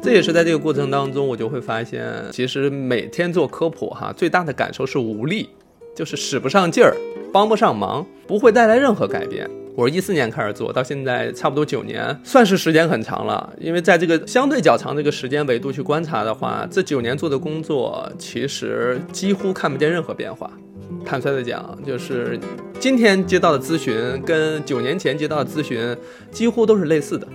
这也是在这个过程当中，我就会发现，其实每天做科普哈，最大的感受是无力，就是使不上劲儿，帮不上忙，不会带来任何改变。我是一四年开始做到现在，差不多九年，算是时间很长了。因为在这个相对较长这个时间维度去观察的话，这九年做的工作其实几乎看不见任何变化。坦率的讲，就是今天接到的咨询跟九年前接到的咨询几乎都是类似的。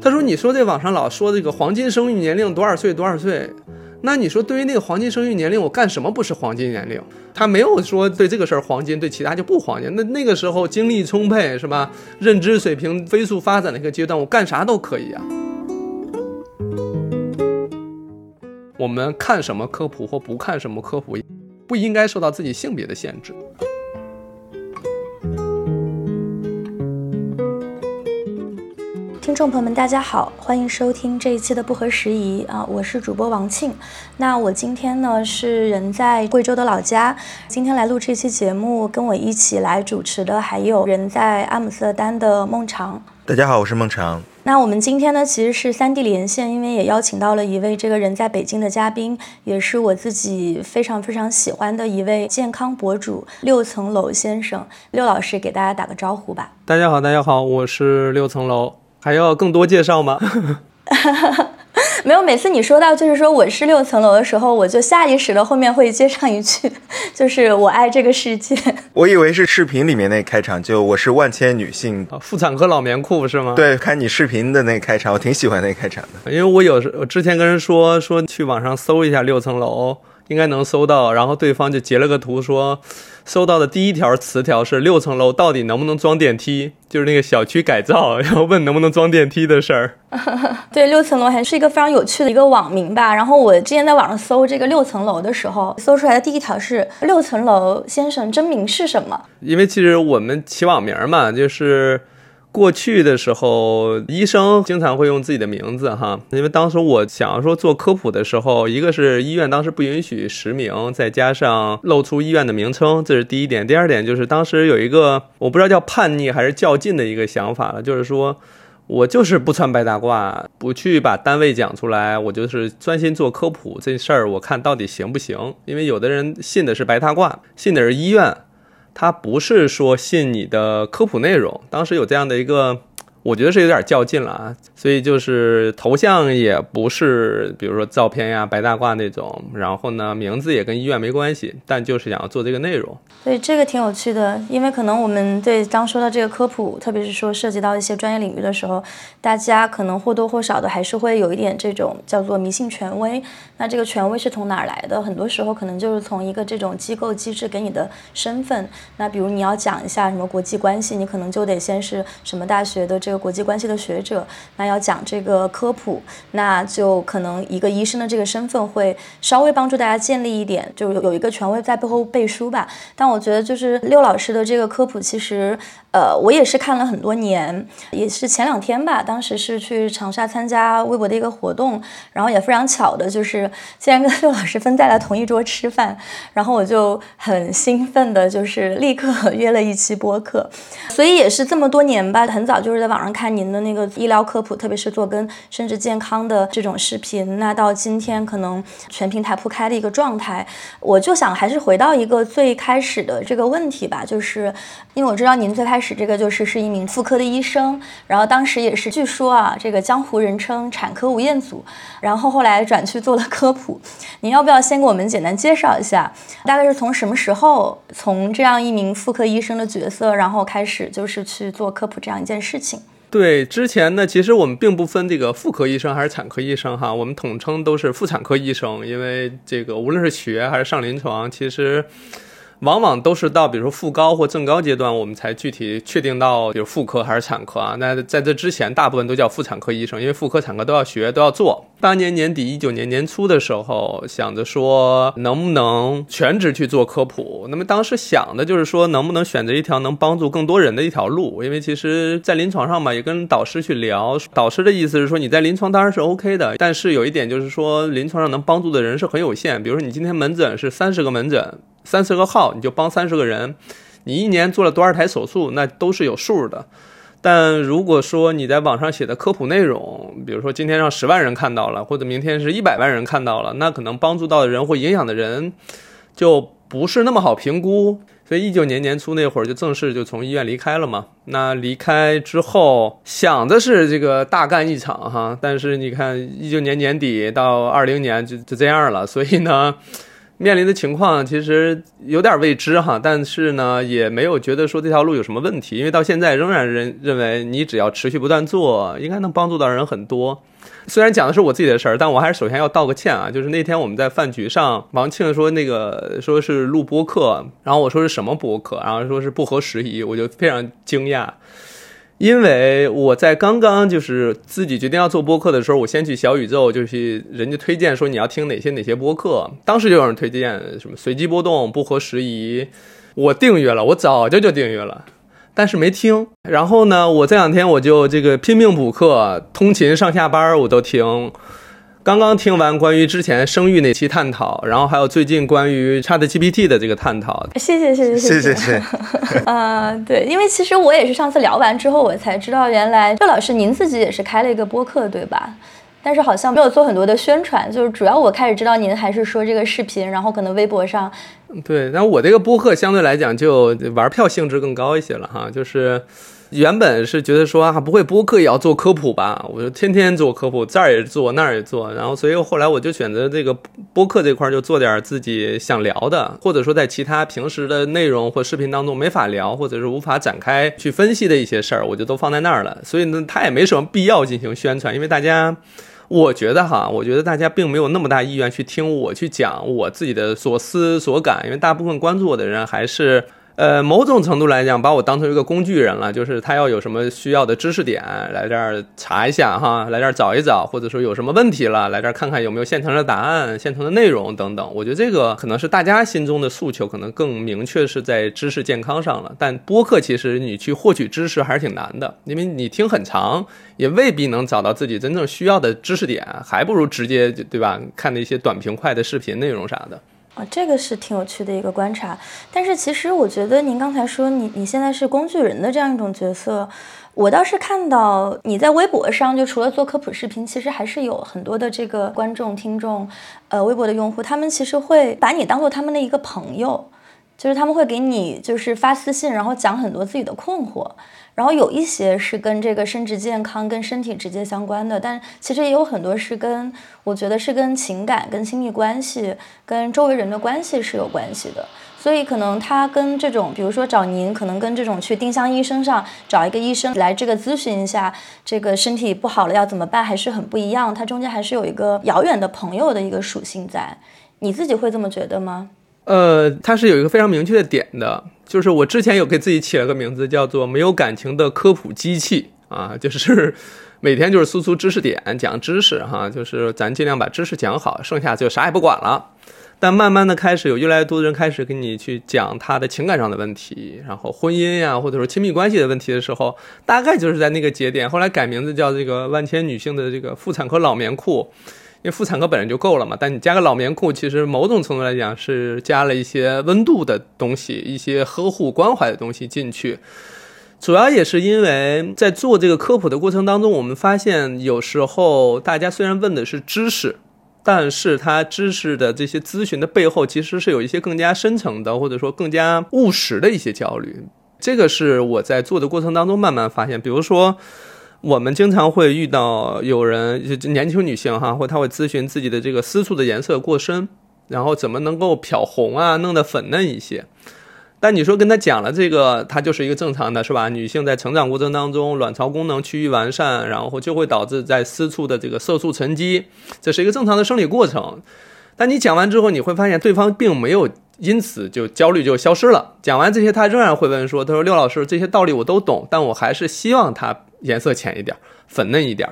他说：“你说这网上老说这个黄金生育年龄多少岁多少岁？”那你说，对于那个黄金生育年龄，我干什么不是黄金年龄？他没有说对这个事儿黄金，对其他就不黄金。那那个时候精力充沛，是吧？认知水平飞速发展的一个阶段，我干啥都可以啊。我们看什么科普或不看什么科普，不应该受到自己性别的限制。听众朋友们，大家好，欢迎收听这一期的不合时宜啊，我是主播王庆。那我今天呢是人在贵州的老家，今天来录这期节目，跟我一起来主持的还有人在阿姆斯特丹的孟尝。大家好，我是孟尝。那我们今天呢其实是三地连线，因为也邀请到了一位这个人在北京的嘉宾，也是我自己非常非常喜欢的一位健康博主六层楼先生。六老师给大家打个招呼吧。大家好，大家好，我是六层楼。还要更多介绍吗？没有，每次你说到就是说我是六层楼的时候，我就下意识的后面会接上一句，就是我爱这个世界。我以为是视频里面那开场，就我是万千女性妇产科老棉裤是吗？对，看你视频的那开场，我挺喜欢那开场的，因为我有时我之前跟人说说去网上搜一下六层楼。应该能搜到，然后对方就截了个图，说搜到的第一条词条是六层楼到底能不能装电梯，就是那个小区改造，然后问能不能装电梯的事儿。对，六层楼还是一个非常有趣的一个网名吧。然后我之前在网上搜这个六层楼的时候，搜出来的第一条是六层楼先生真名是什么？因为其实我们起网名嘛，就是。过去的时候，医生经常会用自己的名字哈，因为当时我想要说做科普的时候，一个是医院当时不允许实名，再加上露出医院的名称，这是第一点。第二点就是当时有一个我不知道叫叛逆还是较劲的一个想法了，就是说我就是不穿白大褂，不去把单位讲出来，我就是专心做科普这事儿，我看到底行不行？因为有的人信的是白大褂，信的是医院。他不是说信你的科普内容，当时有这样的一个。我觉得是有点较劲了啊，所以就是头像也不是，比如说照片呀、白大褂那种，然后呢，名字也跟医院没关系，但就是想要做这个内容。对，这个挺有趣的，因为可能我们对刚说到这个科普，特别是说涉及到一些专业领域的时候，大家可能或多或少的还是会有一点这种叫做迷信权威。那这个权威是从哪儿来的？很多时候可能就是从一个这种机构机制给你的身份。那比如你要讲一下什么国际关系，你可能就得先是什么大学的这。国际关系的学者，那要讲这个科普，那就可能一个医生的这个身份会稍微帮助大家建立一点，就有有一个权威在背后背书吧。但我觉得就是六老师的这个科普，其实。呃，我也是看了很多年，也是前两天吧，当时是去长沙参加微博的一个活动，然后也非常巧的，就是竟然跟六老师分在了同一桌吃饭，然后我就很兴奋的，就是立刻 约了一期播客，所以也是这么多年吧，很早就是在网上看您的那个医疗科普，特别是做跟生殖健康的这种视频，那到今天可能全平台铺开的一个状态，我就想还是回到一个最开始的这个问题吧，就是因为我知道您最开。始这个就是是一名妇科的医生，然后当时也是据说啊，这个江湖人称产科吴彦祖，然后后来转去做了科普。您要不要先给我们简单介绍一下，大概是从什么时候从这样一名妇科医生的角色，然后开始就是去做科普这样一件事情？对，之前呢，其实我们并不分这个妇科医生还是产科医生哈，我们统称都是妇产科医生，因为这个无论是学还是上临床，其实。往往都是到比如说副高或正高阶段，我们才具体确定到有妇科还是产科啊。那在这之前，大部分都叫妇产科医生，因为妇科、产科都要学，都要做。八年年底、一九年年初的时候，想着说能不能全职去做科普。那么当时想的就是说，能不能选择一条能帮助更多人的一条路？因为其实，在临床上嘛，也跟导师去聊，导师的意思是说，你在临床当然是 OK 的，但是有一点就是说，临床上能帮助的人是很有限。比如说，你今天门诊是三十个门诊。三十个号，你就帮三十个人，你一年做了多少台手术，那都是有数的。但如果说你在网上写的科普内容，比如说今天让十万人看到了，或者明天是一百万人看到了，那可能帮助到的人或影响的人就不是那么好评估。所以一九年年初那会儿就正式就从医院离开了嘛。那离开之后想的是这个大干一场哈，但是你看一九年年底到二零年就就这样了，所以呢。面临的情况其实有点未知哈，但是呢，也没有觉得说这条路有什么问题，因为到现在仍然认认为你只要持续不断做，应该能帮助到人很多。虽然讲的是我自己的事儿，但我还是首先要道个歉啊，就是那天我们在饭局上，王庆说那个说是录播课，然后我说是什么播客，然后说是不合时宜，我就非常惊讶。因为我在刚刚就是自己决定要做播客的时候，我先去小宇宙，就是人家推荐说你要听哪些哪些播客，当时就有人推荐什么随机波动、不合时宜，我订阅了，我早就就订阅了，但是没听。然后呢，我这两天我就这个拼命补课，通勤上下班我都听。刚刚听完关于之前生育那期探讨，然后还有最近关于 ChatGPT 的这个探讨。谢谢谢谢谢谢谢。呃，对，因为其实我也是上次聊完之后，我才知道原来周老师您自己也是开了一个播客，对吧？但是好像没有做很多的宣传，就是主要我开始知道您还是说这个视频，然后可能微博上。对，那我这个播客相对来讲就玩票性质更高一些了哈，就是。原本是觉得说啊，不会播客也要做科普吧？我就天天做科普，这儿也做，那儿也做。然后，所以后来我就选择这个播客这块儿，就做点自己想聊的，或者说在其他平时的内容或视频当中没法聊，或者是无法展开去分析的一些事儿，我就都放在那儿了。所以呢，它也没什么必要进行宣传，因为大家，我觉得哈，我觉得大家并没有那么大意愿去听我去讲我自己的所思所感，因为大部分关注我的人还是。呃，某种程度来讲，把我当成一个工具人了，就是他要有什么需要的知识点，来这儿查一下哈，来这儿找一找，或者说有什么问题了，来这儿看看有没有现成的答案、现成的内容等等。我觉得这个可能是大家心中的诉求，可能更明确是在知识健康上了。但播客其实你去获取知识还是挺难的，因为你听很长，也未必能找到自己真正需要的知识点，还不如直接对吧？看那些短平快的视频内容啥的。啊，这个是挺有趣的一个观察，但是其实我觉得您刚才说你你现在是工具人的这样一种角色，我倒是看到你在微博上，就除了做科普视频，其实还是有很多的这个观众听众，呃，微博的用户，他们其实会把你当做他们的一个朋友，就是他们会给你就是发私信，然后讲很多自己的困惑。然后有一些是跟这个生殖健康、跟身体直接相关的，但其实也有很多是跟我觉得是跟情感、跟亲密关系、跟周围人的关系是有关系的。所以可能他跟这种，比如说找您，可能跟这种去丁香医生上找一个医生来这个咨询一下，这个身体不好了要怎么办，还是很不一样。它中间还是有一个遥远的朋友的一个属性在。你自己会这么觉得吗？呃，它是有一个非常明确的点的。就是我之前有给自己起了个名字，叫做“没有感情的科普机器”啊，就是每天就是输出知识点，讲知识哈，就是咱尽量把知识讲好，剩下就啥也不管了。但慢慢的开始有越来越多的人开始跟你去讲他的情感上的问题，然后婚姻呀，或者说亲密关系的问题的时候，大概就是在那个节点。后来改名字叫这个“万千女性的这个妇产科老棉裤”。因为妇产科本身就够了嘛，但你加个老棉裤，其实某种程度来讲是加了一些温度的东西，一些呵护关怀的东西进去。主要也是因为在做这个科普的过程当中，我们发现有时候大家虽然问的是知识，但是他知识的这些咨询的背后，其实是有一些更加深层的，或者说更加务实的一些焦虑。这个是我在做的过程当中慢慢发现，比如说。我们经常会遇到有人，就年轻女性哈，或她会咨询自己的这个私处的颜色过深，然后怎么能够漂红啊，弄得粉嫩一些。但你说跟她讲了这个，她就是一个正常的，是吧？女性在成长过程当中，卵巢功能趋于完善，然后就会导致在私处的这个色素沉积，这是一个正常的生理过程。但你讲完之后，你会发现对方并没有因此就焦虑就消失了。讲完这些，他仍然会问说：“他说六老师，这些道理我都懂，但我还是希望他。”颜色浅一点，粉嫩一点。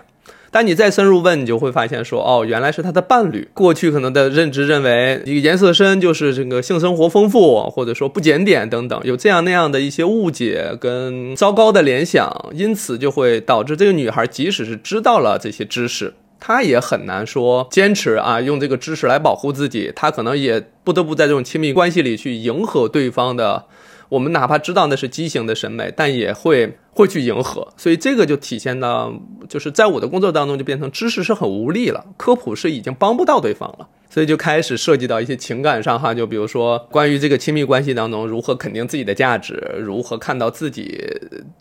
但你再深入问，你就会发现说，哦，原来是他的伴侣。过去可能的认知认为，一个颜色深就是这个性生活丰富，或者说不检点等等，有这样那样的一些误解跟糟糕的联想，因此就会导致这个女孩即使是知道了这些知识，她也很难说坚持啊，用这个知识来保护自己。她可能也不得不在这种亲密关系里去迎合对方的。我们哪怕知道那是畸形的审美，但也会会去迎合。所以这个就体现到，就是在我的工作当中就变成知识是很无力了，科普是已经帮不到对方了。所以就开始涉及到一些情感上哈，就比如说关于这个亲密关系当中如何肯定自己的价值，如何看到自己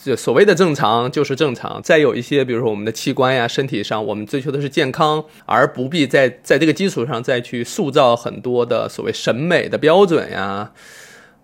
这所谓的正常就是正常。再有一些，比如说我们的器官呀、身体上，我们追求的是健康，而不必在在这个基础上再去塑造很多的所谓审美的标准呀。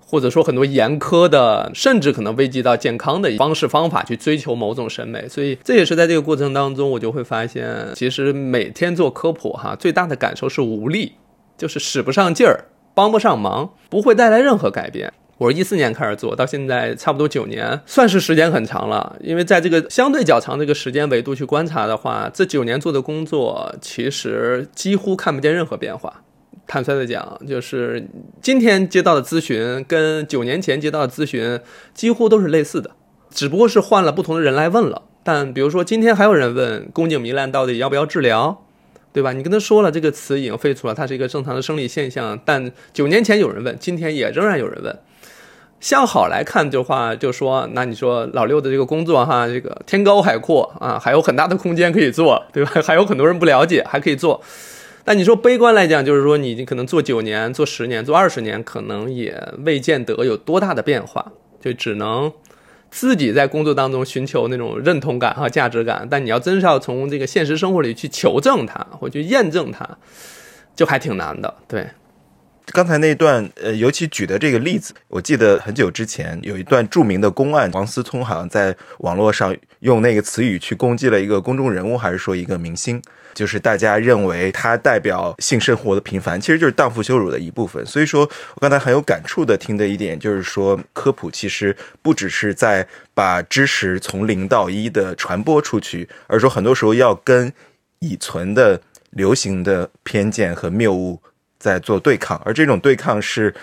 或者说很多严苛的，甚至可能危及到健康的方式方法去追求某种审美，所以这也是在这个过程当中，我就会发现，其实每天做科普哈，最大的感受是无力，就是使不上劲儿，帮不上忙，不会带来任何改变。我是一四年开始做到现在，差不多九年，算是时间很长了。因为在这个相对较长这个时间维度去观察的话，这九年做的工作，其实几乎看不见任何变化。坦率的讲，就是今天接到的咨询跟九年前接到的咨询几乎都是类似的，只不过是换了不同的人来问了。但比如说今天还有人问宫颈糜烂到底要不要治疗，对吧？你跟他说了这个词已经废除了，它是一个正常的生理现象。但九年前有人问，今天也仍然有人问。向好来看的话，就说那你说老六的这个工作哈，这个天高海阔啊，还有很大的空间可以做，对吧？还有很多人不了解，还可以做。但你说悲观来讲，就是说你可能做九年、做十年、做二十年，可能也未见得有多大的变化，就只能自己在工作当中寻求那种认同感和价值感。但你要真是要从这个现实生活里去求证它，或去验证它，就还挺难的。对，刚才那段呃，尤其举的这个例子，我记得很久之前有一段著名的公案，王思聪好像在网络上用那个词语去攻击了一个公众人物，还是说一个明星。就是大家认为它代表性生活的平凡，其实就是荡妇羞辱的一部分。所以说我刚才很有感触的听的一点，就是说科普其实不只是在把知识从零到一的传播出去，而说很多时候要跟已存的流行的偏见和谬误在做对抗，而这种对抗是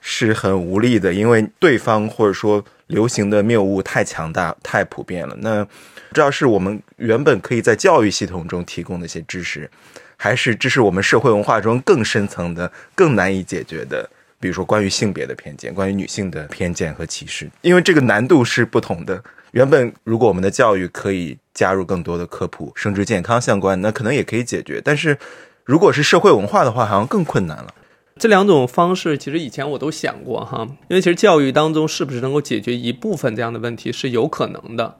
是很无力的，因为对方或者说流行的谬误太强大、太普遍了。那不知道是我们原本可以在教育系统中提供的一些知识，还是这是我们社会文化中更深层的、更难以解决的，比如说关于性别的偏见、关于女性的偏见和歧视。因为这个难度是不同的。原本如果我们的教育可以加入更多的科普、生殖健康相关，那可能也可以解决。但是如果是社会文化的话，好像更困难了。这两种方式其实以前我都想过哈，因为其实教育当中是不是能够解决一部分这样的问题是有可能的。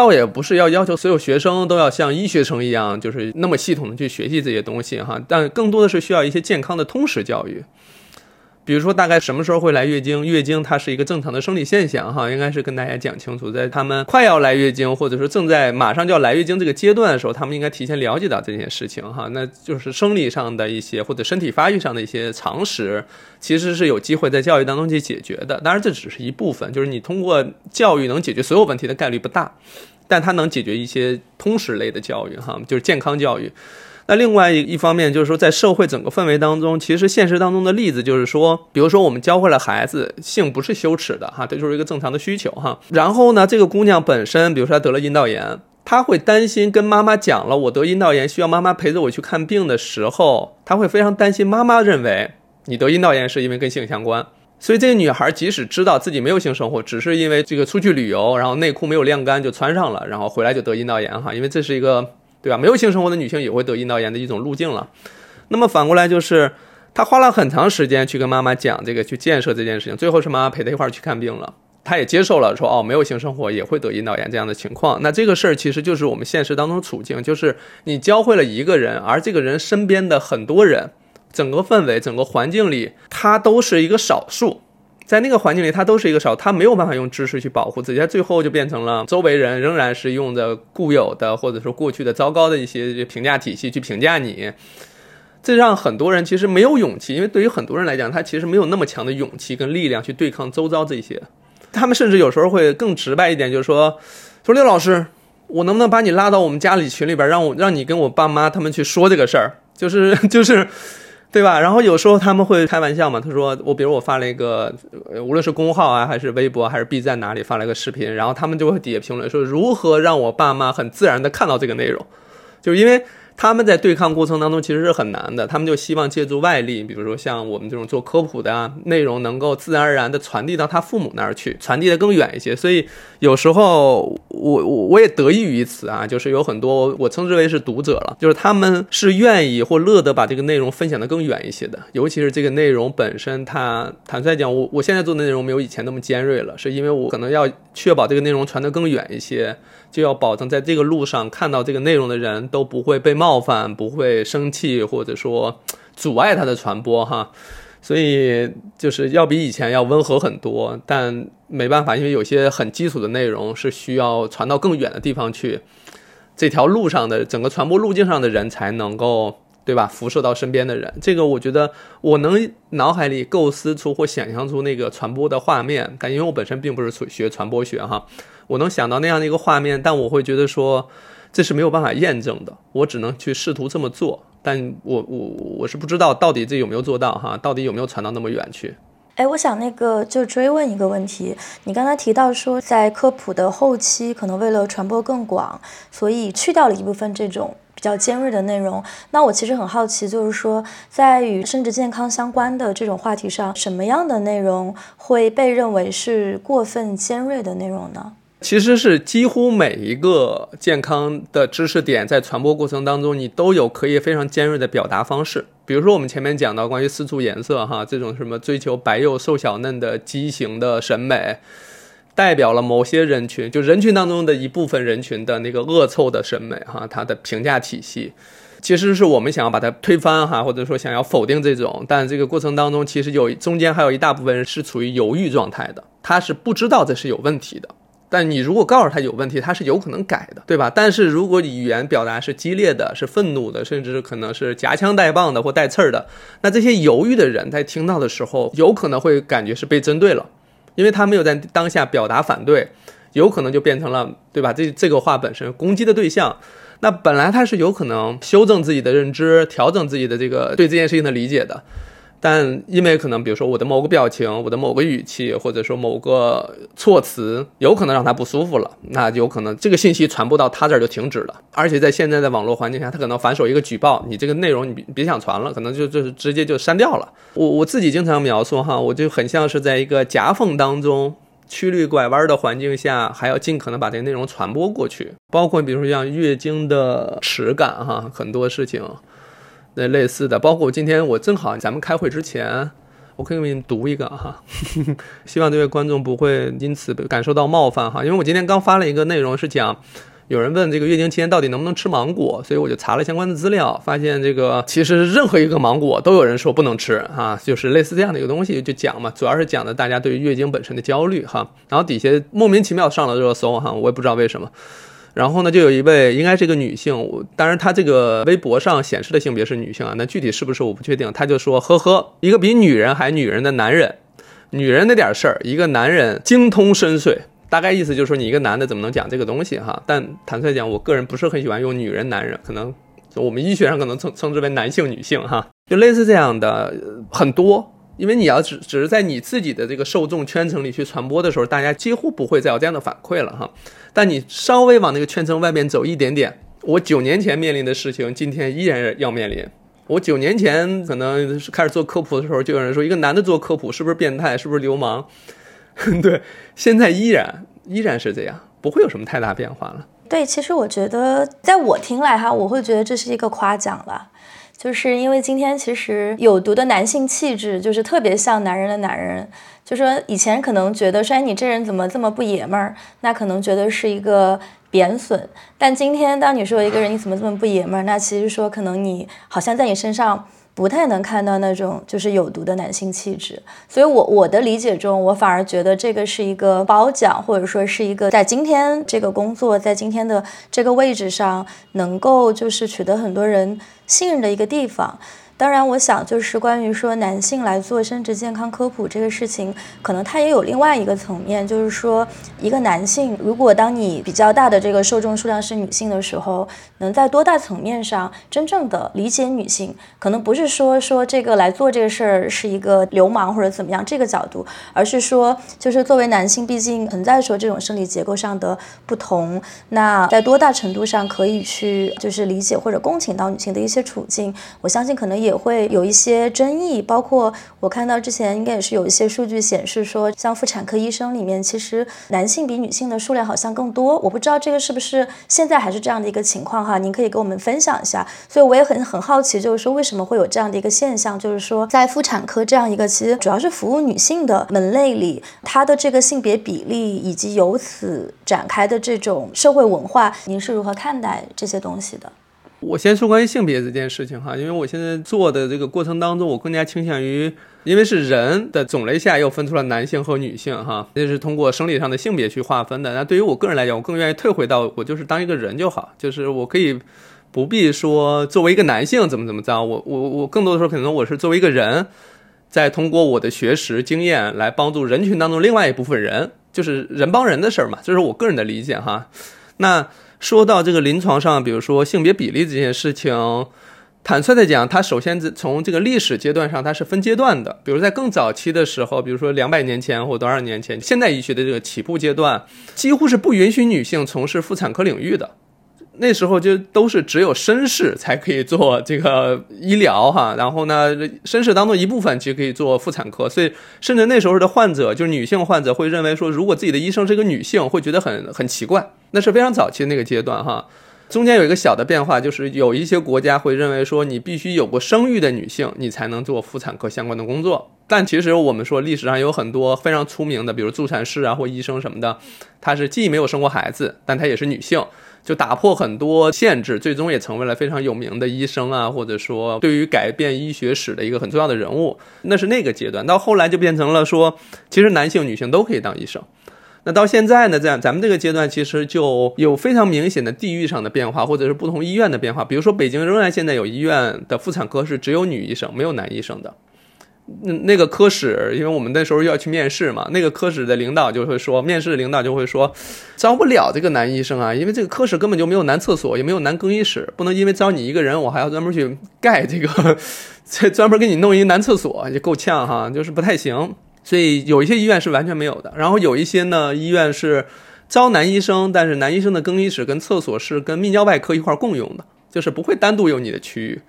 倒也不是要要求所有学生都要像医学生一样，就是那么系统的去学习这些东西哈，但更多的是需要一些健康的通识教育。比如说，大概什么时候会来月经？月经它是一个正常的生理现象哈，应该是跟大家讲清楚，在他们快要来月经，或者说正在马上就要来月经这个阶段的时候，他们应该提前了解到这件事情哈。那就是生理上的一些或者身体发育上的一些常识，其实是有机会在教育当中去解决的。当然，这只是一部分，就是你通过教育能解决所有问题的概率不大，但它能解决一些通识类的教育哈，就是健康教育。那另外一方面就是说，在社会整个氛围当中，其实现实当中的例子就是说，比如说我们教会了孩子性不是羞耻的哈，这就是一个正常的需求哈。然后呢，这个姑娘本身，比如说她得了阴道炎，她会担心跟妈妈讲了我得阴道炎需要妈妈陪着我去看病的时候，她会非常担心妈妈认为你得阴道炎是因为跟性相关。所以这个女孩即使知道自己没有性生活，只是因为这个出去旅游，然后内裤没有晾干就穿上了，然后回来就得阴道炎哈，因为这是一个。对吧？没有性生活的女性也会得阴道炎的一种路径了。那么反过来就是，她花了很长时间去跟妈妈讲这个，去建设这件事情。最后是妈妈陪她一块儿去看病了，她也接受了，说哦，没有性生活也会得阴道炎这样的情况。那这个事儿其实就是我们现实当中处境，就是你教会了一个人，而这个人身边的很多人，整个氛围、整个环境里，他都是一个少数。在那个环境里，他都是一个少，他没有办法用知识去保护自己，他最后就变成了周围人仍然是用着固有的或者说过去的糟糕的一些评价体系去评价你，这让很多人其实没有勇气，因为对于很多人来讲，他其实没有那么强的勇气跟力量去对抗周遭这些，他们甚至有时候会更直白一点，就是说，说刘老师，我能不能把你拉到我们家里群里边，让我让你跟我爸妈他们去说这个事儿，就是 就是。对吧？然后有时候他们会开玩笑嘛，他说我比如我发了一个，无论是公号啊，还是微博，还是 B 站哪里发了一个视频，然后他们就会底下评论说如何让我爸妈很自然的看到这个内容，就因为他们在对抗过程当中其实是很难的，他们就希望借助外力，比如说像我们这种做科普的啊，内容能够自然而然的传递到他父母那儿去，传递的更远一些。所以有时候我我我也得益于此啊，就是有很多我称之为是读者了，就是他们是愿意或乐得把这个内容分享的更远一些的，尤其是这个内容本身，它坦率讲，我我现在做的内容没有以前那么尖锐了，是因为我可能要确保这个内容传得更远一些。就要保证在这个路上看到这个内容的人都不会被冒冒犯，不会生气，或者说阻碍它的传播哈。所以就是要比以前要温和很多，但没办法，因为有些很基础的内容是需要传到更远的地方去，这条路上的整个传播路径上的人才能够。对吧？辐射到身边的人，这个我觉得我能脑海里构思出或想象出那个传播的画面，但因为我本身并不是学传播学哈，我能想到那样的一个画面，但我会觉得说这是没有办法验证的，我只能去试图这么做，但我我我是不知道到底这有没有做到哈，到底有没有传到那么远去。哎，我想那个就追问一个问题，你刚才提到说在科普的后期，可能为了传播更广，所以去掉了一部分这种。比较尖锐的内容，那我其实很好奇，就是说，在与生殖健康相关的这种话题上，什么样的内容会被认为是过分尖锐的内容呢？其实是几乎每一个健康的知识点，在传播过程当中，你都有可以非常尖锐的表达方式。比如说，我们前面讲到关于私处颜色，哈，这种什么追求白幼瘦小嫩的畸形的审美。代表了某些人群，就人群当中的一部分人群的那个恶臭的审美，哈，它的评价体系，其实是我们想要把它推翻，哈，或者说想要否定这种，但这个过程当中，其实有中间还有一大部分人是处于犹豫状态的，他是不知道这是有问题的，但你如果告诉他有问题，他是有可能改的，对吧？但是如果语言表达是激烈的，是愤怒的，甚至可能是夹枪带棒的或带刺儿的，那这些犹豫的人在听到的时候，有可能会感觉是被针对了。因为他没有在当下表达反对，有可能就变成了，对吧？这这个话本身攻击的对象，那本来他是有可能修正自己的认知，调整自己的这个对这件事情的理解的。但因为可能，比如说我的某个表情、我的某个语气，或者说某个措辞，有可能让他不舒服了，那有可能这个信息传播到他这儿就停止了。而且在现在的网络环境下，他可能反手一个举报，你这个内容你别想传了，可能就就是直接就删掉了。我我自己经常描述哈，我就很像是在一个夹缝当中，曲率拐弯的环境下，还要尽可能把这个内容传播过去。包括比如说像月经的耻感哈，很多事情。那类似的，包括今天我正好咱们开会之前，我可以给你读一个哈，希望这位观众不会因此感受到冒犯哈，因为我今天刚发了一个内容是讲，有人问这个月经期间到底能不能吃芒果，所以我就查了相关的资料，发现这个其实任何一个芒果都有人说不能吃哈，就是类似这样的一个东西就讲嘛，主要是讲的大家对于月经本身的焦虑哈，然后底下莫名其妙上了热搜哈，我也不知道为什么。然后呢，就有一位应该是一个女性，当然她这个微博上显示的性别是女性啊，那具体是不是我不确定。她就说：“呵呵，一个比女人还女人的男人，女人那点事儿，一个男人精通深邃。”大概意思就是说，你一个男的怎么能讲这个东西哈？但坦率讲，我个人不是很喜欢用女人、男人，可能我们医学上可能称称之为男性、女性哈，就类似这样的很多。因为你要只只是在你自己的这个受众圈层里去传播的时候，大家几乎不会再有这样的反馈了哈。但你稍微往那个圈层外面走一点点，我九年前面临的事情，今天依然要面临。我九年前可能开始做科普的时候，就有人说一个男的做科普是不是变态，是不是流氓？对，现在依然依然是这样，不会有什么太大变化了。对，其实我觉得，在我听来哈，我会觉得这是一个夸奖了。就是因为今天其实有毒的男性气质，就是特别像男人的男人。就说以前可能觉得说，哎，你这人怎么这么不爷们儿？那可能觉得是一个贬损。但今天当你说一个人你怎么这么不爷们儿，那其实说可能你好像在你身上。不太能看到那种就是有毒的男性气质，所以我我的理解中，我反而觉得这个是一个褒奖，或者说是一个在今天这个工作，在今天的这个位置上能够就是取得很多人信任的一个地方。当然，我想就是关于说男性来做生殖健康科普这个事情，可能它也有另外一个层面，就是说一个男性，如果当你比较大的这个受众数量是女性的时候，能在多大层面上真正的理解女性，可能不是说说这个来做这个事儿是一个流氓或者怎么样这个角度，而是说就是作为男性，毕竟存在说这种生理结构上的不同，那在多大程度上可以去就是理解或者共情到女性的一些处境，我相信可能也。会有一些争议，包括我看到之前应该也是有一些数据显示说，像妇产科医生里面，其实男性比女性的数量好像更多。我不知道这个是不是现在还是这样的一个情况？啊您可以跟我们分享一下。所以我也很很好奇，就是说为什么会有这样的一个现象？就是说在妇产科这样一个其实主要是服务女性的门类里，它的这个性别比例以及由此展开的这种社会文化，您是如何看待这些东西的？我先说关于性别这件事情哈，因为我现在做的这个过程当中，我更加倾向于，因为是人的种类下又分出了男性和女性哈，这是通过生理上的性别去划分的。那对于我个人来讲，我更愿意退回到我就是当一个人就好，就是我可以不必说作为一个男性怎么怎么着，我我我更多的时候可能我是作为一个人，在通过我的学识经验来帮助人群当中另外一部分人，就是人帮人的事儿嘛，这是我个人的理解哈。那。说到这个临床上，比如说性别比例这件事情，坦率的讲，它首先从这个历史阶段上，它是分阶段的。比如在更早期的时候，比如说两百年前或多少年前，现代医学的这个起步阶段，几乎是不允许女性从事妇产科领域的。那时候就都是只有绅士才可以做这个医疗哈，然后呢，绅士当中一部分其实可以做妇产科，所以甚至那时候的患者就是女性患者会认为说，如果自己的医生是一个女性，会觉得很很奇怪。那是非常早期的那个阶段哈，中间有一个小的变化，就是有一些国家会认为说，你必须有过生育的女性，你才能做妇产科相关的工作。但其实我们说历史上有很多非常出名的，比如助产士啊或医生什么的，她是既没有生过孩子，但她也是女性。就打破很多限制，最终也成为了非常有名的医生啊，或者说对于改变医学史的一个很重要的人物。那是那个阶段，到后来就变成了说，其实男性、女性都可以当医生。那到现在呢，这样咱们这个阶段其实就有非常明显的地域上的变化，或者是不同医院的变化。比如说，北京仍然现在有医院的妇产科是只有女医生，没有男医生的。那那个科室，因为我们那时候要去面试嘛，那个科室的领导就会说，面试的领导就会说，招不了这个男医生啊，因为这个科室根本就没有男厕所，也没有男更衣室，不能因为招你一个人，我还要专门去盖这个，这 专门给你弄一男厕所，就够呛哈，就是不太行。所以有一些医院是完全没有的，然后有一些呢医院是招男医生，但是男医生的更衣室跟厕所是跟泌尿外科一块共用的，就是不会单独有你的区域。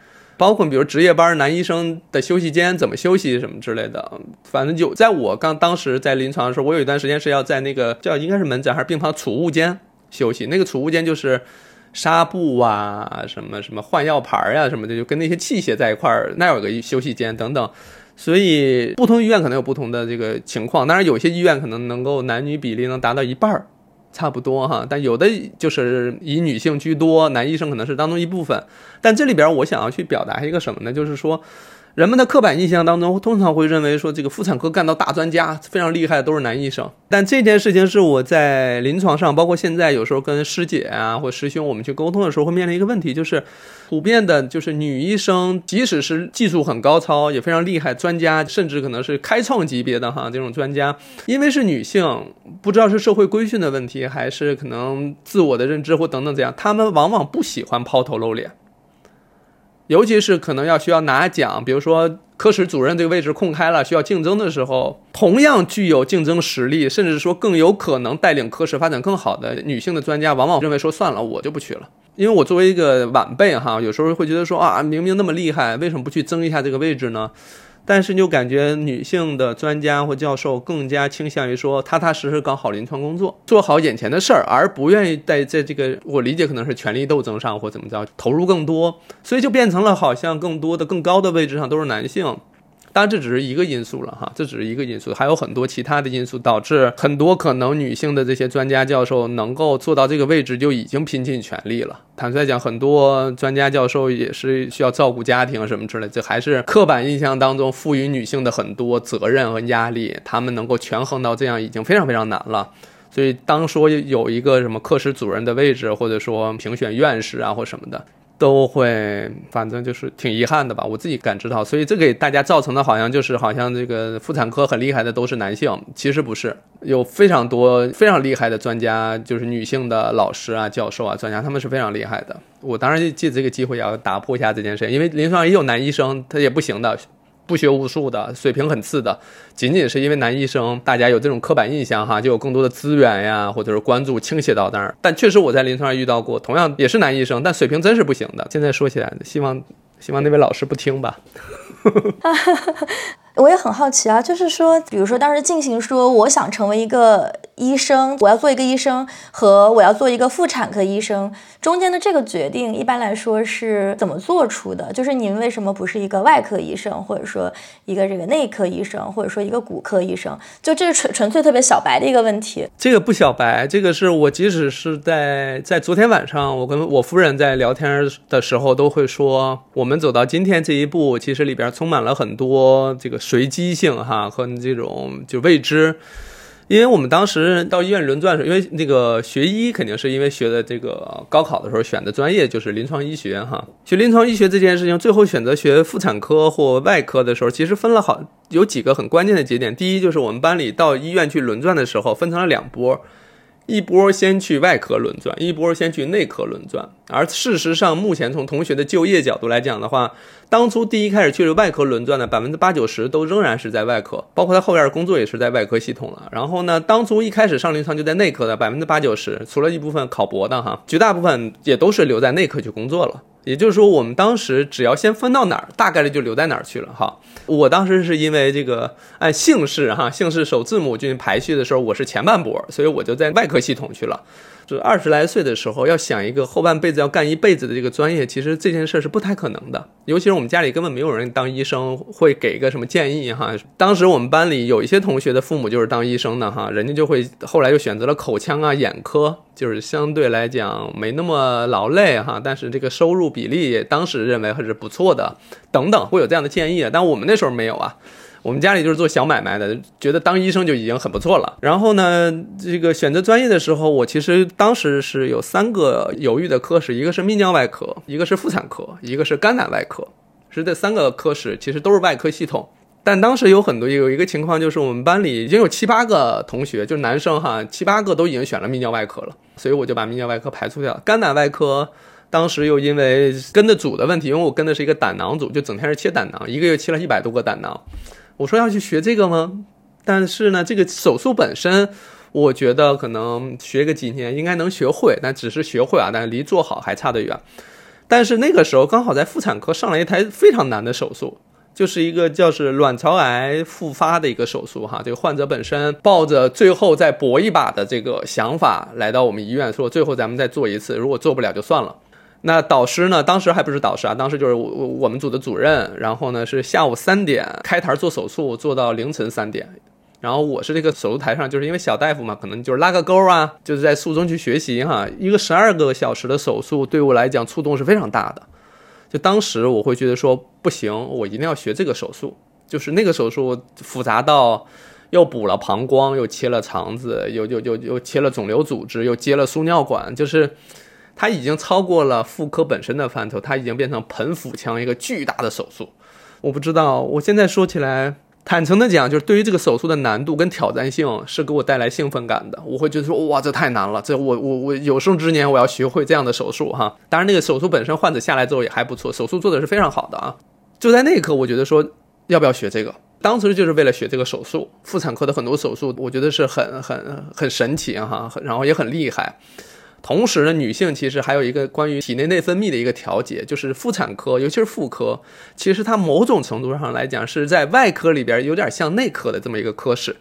包括比如值夜班男医生的休息间怎么休息什么之类的，反正就在我刚当时在临床的时候，我有一段时间是要在那个叫应该是门诊还是病房储物间休息。那个储物间就是纱布啊，什么什么换药盘呀什么的，就跟那些器械在一块儿，那有个休息间等等。所以不同医院可能有不同的这个情况，当然有些医院可能能够男女比例能达到一半儿。差不多哈，但有的就是以女性居多，男医生可能是当中一部分。但这里边我想要去表达一个什么呢？就是说。人们的刻板印象当中，通常会认为说这个妇产科干到大专家非常厉害的都是男医生。但这件事情是我在临床上，包括现在有时候跟师姐啊或师兄我们去沟通的时候，会面临一个问题，就是普遍的，就是女医生即使是技术很高超，也非常厉害，专家甚至可能是开创级别的哈这种专家，因为是女性，不知道是社会规训的问题，还是可能自我的认知或等等怎样，他们往往不喜欢抛头露脸。尤其是可能要需要拿奖，比如说科室主任这个位置空开了，需要竞争的时候，同样具有竞争实力，甚至说更有可能带领科室发展更好的女性的专家，往往认为说算了，我就不去了，因为我作为一个晚辈哈，有时候会觉得说啊，明明那么厉害，为什么不去争一下这个位置呢？但是就感觉女性的专家或教授更加倾向于说踏踏实实搞好临床工作，做好眼前的事儿，而不愿意在在这个我理解可能是权力斗争上或怎么着投入更多，所以就变成了好像更多的更高的位置上都是男性。当然，这只是一个因素了哈，这只是一个因素，还有很多其他的因素导致很多可能女性的这些专家教授能够做到这个位置就已经拼尽全力了。坦率讲，很多专家教授也是需要照顾家庭什么之类，这还是刻板印象当中赋予女性的很多责任和压力，他们能够权衡到这样已经非常非常难了。所以，当说有一个什么科室主任的位置，或者说评选院士啊或什么的。都会，反正就是挺遗憾的吧，我自己感知到，所以这给大家造成的好像就是好像这个妇产科很厉害的都是男性，其实不是，有非常多非常厉害的专家，就是女性的老师啊、教授啊、专家，他们是非常厉害的。我当然借这个机会也要打破一下这件事，因为临床上也有男医生，他也不行的。不学无术的水平很次的，仅仅是因为男医生，大家有这种刻板印象哈，就有更多的资源呀，或者是关注倾斜到那儿。但确实我在临床上遇到过，同样也是男医生，但水平真是不行的。现在说起来，希望希望那位老师不听吧。我也很好奇啊，就是说，比如说当时进行说，我想成为一个医生，我要做一个医生，和我要做一个妇产科医生中间的这个决定，一般来说是怎么做出的？就是您为什么不是一个外科医生，或者说一个这个内科医生，或者说一个骨科医生？就这是纯纯粹特别小白的一个问题。这个不小白，这个是我即使是在在昨天晚上，我跟我夫人在聊天的时候，都会说，我们走到今天这一步，其实里边充满了很多这个。随机性哈和这种就未知，因为我们当时到医院轮转的时候，因为那个学医肯定是因为学的这个高考的时候选的专业就是临床医学哈。学临床医学这件事情，最后选择学妇产科或外科的时候，其实分了好有几个很关键的节点。第一就是我们班里到医院去轮转的时候，分成了两波。一波先去外科轮转，一波先去内科轮转。而事实上，目前从同学的就业角度来讲的话，当初第一开始去了外科轮转的百分之八九十都仍然是在外科，包括他后边工作也是在外科系统了。然后呢，当初一开始上临床就在内科的百分之八九十，除了一部分考博的哈，绝大部分也都是留在内科去工作了。也就是说，我们当时只要先分到哪儿，大概率就留在哪儿去了哈。我当时是因为这个按姓氏哈，姓氏首字母进行排序的时候，我是前半波，所以我就在外科系统去了。就二十来岁的时候，要想一个后半辈子要干一辈子的这个专业，其实这件事是不太可能的。尤其是我们家里根本没有人当医生，会给个什么建议哈。当时我们班里有一些同学的父母就是当医生的哈，人家就会后来又选择了口腔啊、眼科，就是相对来讲没那么劳累哈，但是这个收入比例当时认为还是不错的，等等会有这样的建议，但我们那时候没有啊。我们家里就是做小买卖的，觉得当医生就已经很不错了。然后呢，这个选择专业的时候，我其实当时是有三个犹豫的科室，一个是泌尿外科，一个是妇产科，一个是肝胆外科，是这三个科室其实都是外科系统。但当时有很多有一个情况，就是我们班里已经有七八个同学，就是男生哈，七八个都已经选了泌尿外科了，所以我就把泌尿外科排除掉。肝胆外科当时又因为跟的组的问题，因为我跟的是一个胆囊组，就整天是切胆囊，一个月切了一百多个胆囊。我说要去学这个吗？但是呢，这个手术本身，我觉得可能学个几年应该能学会，但只是学会啊，但是离做好还差得远。但是那个时候刚好在妇产科上了一台非常难的手术，就是一个叫是卵巢癌复发的一个手术哈。这个患者本身抱着最后再搏一把的这个想法来到我们医院，说最后咱们再做一次，如果做不了就算了。那导师呢？当时还不是导师啊，当时就是我我们组的主任。然后呢，是下午三点开台做手术，做到凌晨三点。然后我是这个手术台上，就是因为小大夫嘛，可能就是拉个钩啊，就是在术中去学习哈。一个十二个小时的手术，对我来讲触动是非常大的。就当时我会觉得说，不行，我一定要学这个手术。就是那个手术复杂到，又补了膀胱，又切了肠子，又又又又切了肿瘤组织，又接了输尿管，就是。它已经超过了妇科本身的范畴，它已经变成盆腹腔一个巨大的手术。我不知道，我现在说起来，坦诚的讲，就是对于这个手术的难度跟挑战性，是给我带来兴奋感的。我会觉得说，哇，这太难了，这我我我有生之年我要学会这样的手术哈。当然，那个手术本身患者下来之后也还不错，手术做的是非常好的啊。就在那一刻，我觉得说，要不要学这个？当时就是为了学这个手术。妇产科的很多手术，我觉得是很很很神奇哈，然后也很厉害。同时呢，女性其实还有一个关于体内内分泌的一个调节，就是妇产科，尤其是妇科，其实它某种程度上来讲是在外科里边有点像内科的这么一个科室，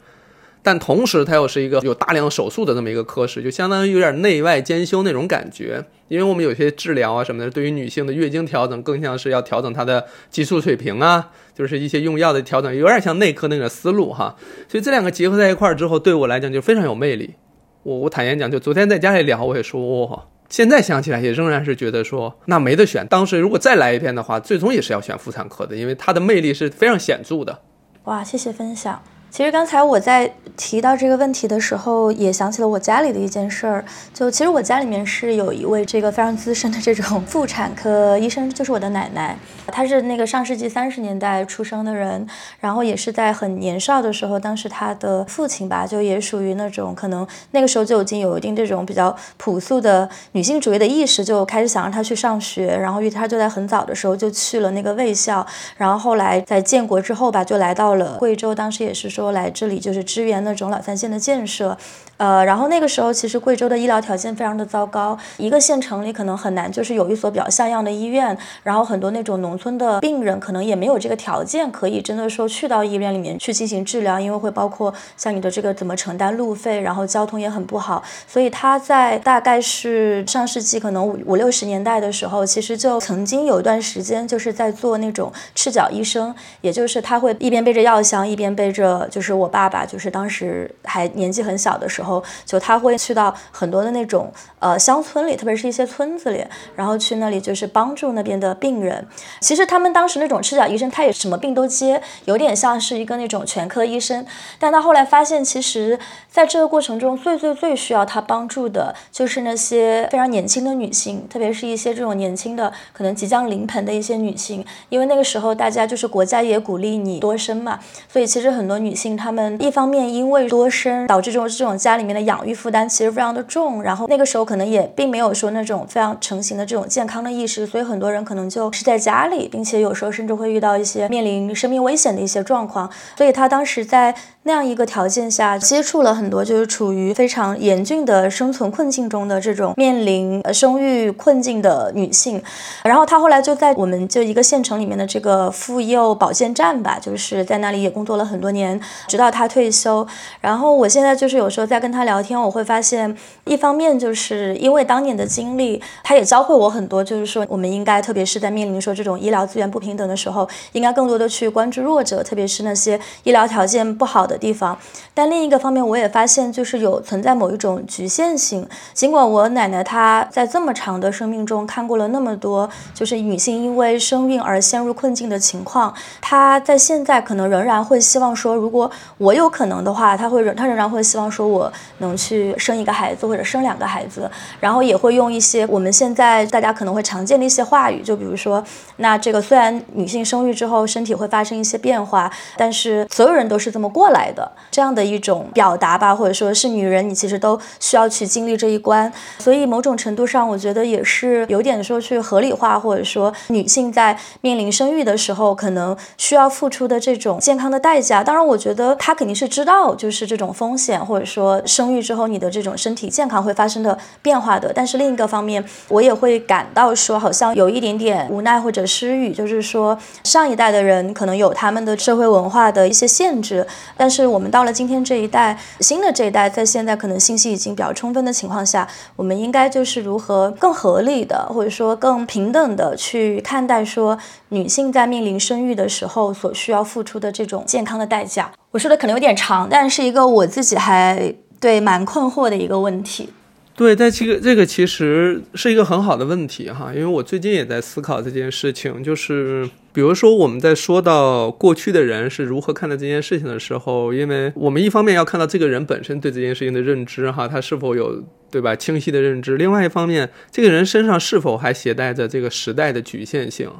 但同时它又是一个有大量手术的这么一个科室，就相当于有点内外兼修那种感觉。因为我们有些治疗啊什么的，对于女性的月经调整更像是要调整她的激素水平啊，就是一些用药的调整，有点像内科那个思路哈。所以这两个结合在一块儿之后，对我来讲就非常有魅力。我我坦言讲，就昨天在家里聊，我也说，现在想起来也仍然是觉得说，那没得选。当时如果再来一遍的话，最终也是要选妇产科的，因为它的魅力是非常显著的。哇，谢谢分享。其实刚才我在提到这个问题的时候，也想起了我家里的一件事儿。就其实我家里面是有一位这个非常资深的这种妇产科医生，就是我的奶奶。她是那个上世纪三十年代出生的人，然后也是在很年少的时候，当时她的父亲吧，就也属于那种可能那个时候就已经有一定这种比较朴素的女性主义的意识，就开始想让她去上学。然后，于她就在很早的时候就去了那个卫校，然后后来在建国之后吧，就来到了贵州，当时也是说。说来这里就是支援那种老三线的建设，呃，然后那个时候其实贵州的医疗条件非常的糟糕，一个县城里可能很难就是有一所比较像样的医院，然后很多那种农村的病人可能也没有这个条件可以真的说去到医院里面去进行治疗，因为会包括像你的这个怎么承担路费，然后交通也很不好，所以他在大概是上世纪可能五五六十年代的时候，其实就曾经有一段时间就是在做那种赤脚医生，也就是他会一边背着药箱，一边背着。就是我爸爸，就是当时还年纪很小的时候，就他会去到很多的那种呃乡村里，特别是一些村子里，然后去那里就是帮助那边的病人。其实他们当时那种赤脚医生，他也什么病都接，有点像是一个那种全科医生。但他后来发现，其实在这个过程中，最最最需要他帮助的就是那些非常年轻的女性，特别是一些这种年轻的可能即将临盆的一些女性，因为那个时候大家就是国家也鼓励你多生嘛，所以其实很多女。他们一方面因为多生导致这种这种家里面的养育负担其实非常的重，然后那个时候可能也并没有说那种非常成型的这种健康的意识，所以很多人可能就是在家里，并且有时候甚至会遇到一些面临生命危险的一些状况，所以他当时在。那样一个条件下，接触了很多就是处于非常严峻的生存困境中的这种面临生育困境的女性，然后她后来就在我们就一个县城里面的这个妇幼保健站吧，就是在那里也工作了很多年，直到她退休。然后我现在就是有时候在跟她聊天，我会发现，一方面就是因为当年的经历，她也教会我很多，就是说我们应该特别是在面临说这种医疗资源不平等的时候，应该更多的去关注弱者，特别是那些医疗条件不好。的地方，但另一个方面，我也发现就是有存在某一种局限性。尽管我奶奶她在这么长的生命中看过了那么多，就是女性因为生孕而陷入困境的情况，她在现在可能仍然会希望说，如果我有可能的话，他会仍她仍然会希望说我能去生一个孩子或者生两个孩子，然后也会用一些我们现在大家可能会常见的一些话语，就比如说，那这个虽然女性生育之后身体会发生一些变化，但是所有人都是这么过来。来的这样的一种表达吧，或者说是女人，你其实都需要去经历这一关，所以某种程度上，我觉得也是有点说去合理化，或者说女性在面临生育的时候，可能需要付出的这种健康的代价。当然，我觉得觉得他肯定是知道，就是这种风险，或者说生育之后你的这种身体健康会发生的变化的。但是另一个方面，我也会感到说，好像有一点点无奈或者失语，就是说上一代的人可能有他们的社会文化的一些限制。但是我们到了今天这一代，新的这一代，在现在可能信息已经比较充分的情况下，我们应该就是如何更合理的，或者说更平等的去看待说女性在面临生育的时候所需要付出的这种健康的代价。我说的可能有点长，但是一个我自己还对蛮困惑的一个问题。对，但这个这个其实是一个很好的问题哈，因为我最近也在思考这件事情，就是比如说我们在说到过去的人是如何看待这件事情的时候，因为我们一方面要看到这个人本身对这件事情的认知哈，他是否有对吧清晰的认知，另外一方面，这个人身上是否还携带着这个时代的局限性。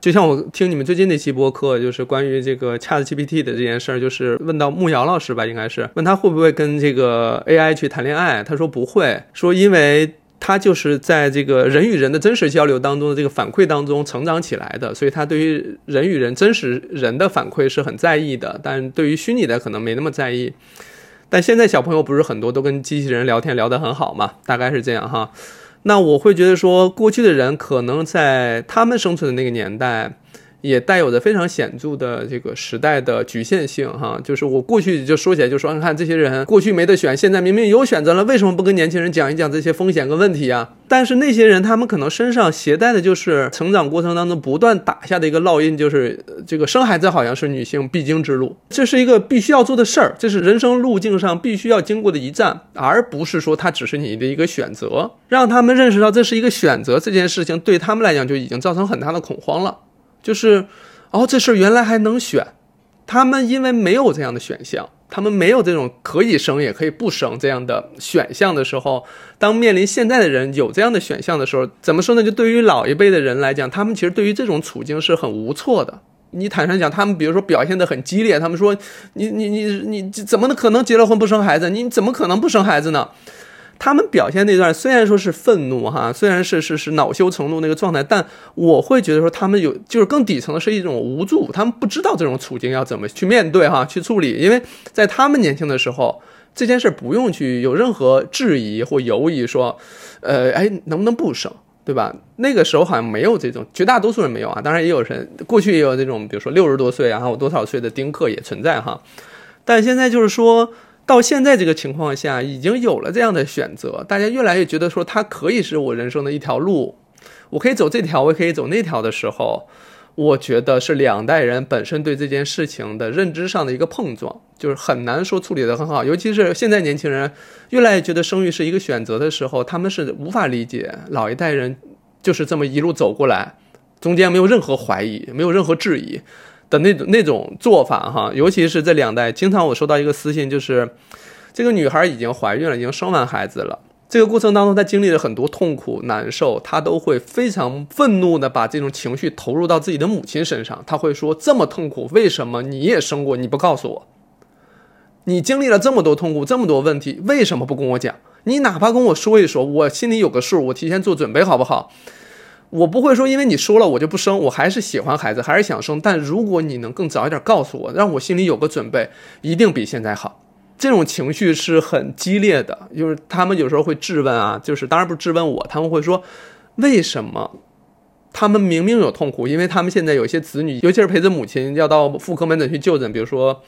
就像我听你们最近那期播客，就是关于这个 Chat GPT 的这件事儿，就是问到木瑶老师吧，应该是问他会不会跟这个 AI 去谈恋爱，他说不会，说因为他就是在这个人与人的真实交流当中的这个反馈当中成长起来的，所以他对于人与人真实人的反馈是很在意的，但对于虚拟的可能没那么在意。但现在小朋友不是很多都跟机器人聊天聊得很好嘛，大概是这样哈。那我会觉得说，过去的人可能在他们生存的那个年代。也带有着非常显著的这个时代的局限性，哈，就是我过去就说起来就说，你看这些人过去没得选，现在明明有选择了，为什么不跟年轻人讲一讲这些风险跟问题啊？但是那些人他们可能身上携带的就是成长过程当中不断打下的一个烙印，就是这个生孩子好像是女性必经之路，这是一个必须要做的事儿，这是人生路径上必须要经过的一站，而不是说它只是你的一个选择，让他们认识到这是一个选择，这件事情对他们来讲就已经造成很大的恐慌了。就是，哦，这事儿原来还能选，他们因为没有这样的选项，他们没有这种可以生也可以不生这样的选项的时候，当面临现在的人有这样的选项的时候，怎么说呢？就对于老一辈的人来讲，他们其实对于这种处境是很无措的。你坦诚讲，他们比如说表现得很激烈，他们说你你你你怎么可能结了婚不生孩子？你怎么可能不生孩子呢？他们表现那段虽然说是愤怒哈，虽然是是是恼羞成怒那个状态，但我会觉得说他们有就是更底层的是一种无助，他们不知道这种处境要怎么去面对哈，去处理。因为在他们年轻的时候，这件事不用去有任何质疑或犹疑，说，呃，哎，能不能不生，对吧？那个时候好像没有这种，绝大多数人没有啊。当然也有人过去也有这种，比如说六十多岁啊，或多少岁的丁克也存在哈。但现在就是说。到现在这个情况下，已经有了这样的选择，大家越来越觉得说它可以是我人生的一条路，我可以走这条，我也可以走那条的时候，我觉得是两代人本身对这件事情的认知上的一个碰撞，就是很难说处理得很好。尤其是现在年轻人越来越觉得生育是一个选择的时候，他们是无法理解老一代人就是这么一路走过来，中间没有任何怀疑，没有任何质疑。的那种那种做法哈，尤其是这两代，经常我收到一个私信，就是这个女孩已经怀孕了，已经生完孩子了。这个过程当中，她经历了很多痛苦、难受，她都会非常愤怒的把这种情绪投入到自己的母亲身上。她会说：“这么痛苦，为什么你也生过？你不告诉我？你经历了这么多痛苦，这么多问题，为什么不跟我讲？你哪怕跟我说一说，我心里有个数，我提前做准备，好不好？”我不会说，因为你说了我就不生，我还是喜欢孩子，还是想生。但如果你能更早一点告诉我，让我心里有个准备，一定比现在好。这种情绪是很激烈的，就是他们有时候会质问啊，就是当然不是质问我，他们会说，为什么他们明明有痛苦，因为他们现在有些子女，尤其是陪着母亲要到妇科门诊去就诊，比如说，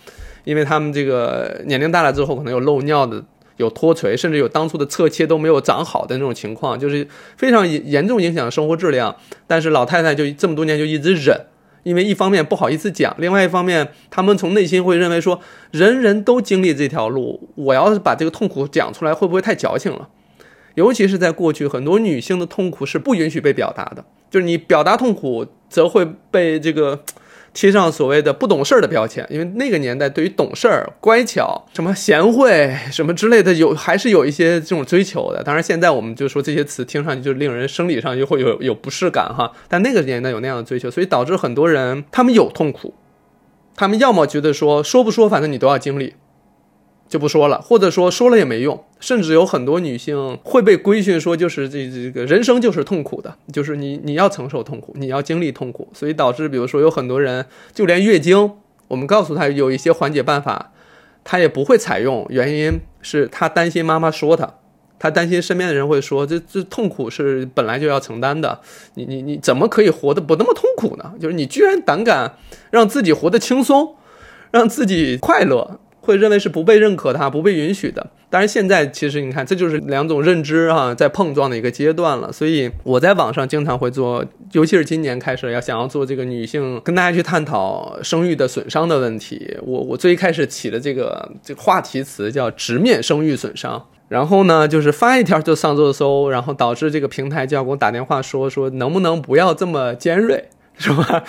因为他们这个年龄大了之后，可能有漏尿的。有脱垂，甚至有当初的侧切都没有长好的那种情况，就是非常严重影响生活质量。但是老太太就这么多年就一直忍，因为一方面不好意思讲，另外一方面他们从内心会认为说，人人都经历这条路，我要是把这个痛苦讲出来，会不会太矫情了？尤其是在过去，很多女性的痛苦是不允许被表达的，就是你表达痛苦，则会被这个。贴上所谓的不懂事儿的标签，因为那个年代对于懂事儿、乖巧、什么贤惠、什么之类的，有还是有一些这种追求的。当然，现在我们就说这些词听上去就令人生理上就会有有不适感哈。但那个年代有那样的追求，所以导致很多人他们有痛苦，他们要么觉得说说不说，反正你都要经历。就不说了，或者说说了也没用，甚至有很多女性会被规训说，就是这这个人生就是痛苦的，就是你你要承受痛苦，你要经历痛苦，所以导致比如说有很多人就连月经，我们告诉他有一些缓解办法，他也不会采用，原因是他担心妈妈说他，他担心身边的人会说，这这痛苦是本来就要承担的，你你你怎么可以活得不那么痛苦呢？就是你居然胆敢让自己活得轻松，让自己快乐。会认为是不被认可的，不被允许的。当然现在其实你看，这就是两种认知哈，在碰撞的一个阶段了。所以我在网上经常会做，尤其是今年开始要想要做这个女性，跟大家去探讨生育的损伤的问题。我我最一开始起的这个这个话题词叫直面生育损伤，然后呢就是发一条就上热搜，然后导致这个平台就要给我打电话说说能不能不要这么尖锐，是吧？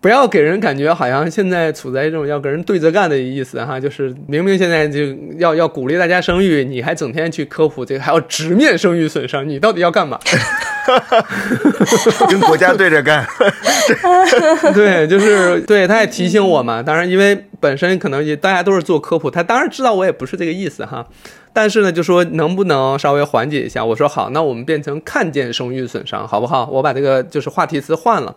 不要给人感觉好像现在处在一种要跟人对着干的意思哈，就是明明现在就要要鼓励大家生育，你还整天去科普这个，还要直面生育损伤，你到底要干嘛？跟国家对着干。对，就是对，他也提醒我嘛。当然，因为本身可能也大家都是做科普，他当然知道我也不是这个意思哈。但是呢，就说能不能稍微缓解一下？我说好，那我们变成看见生育损伤好不好？我把这个就是话题词换了。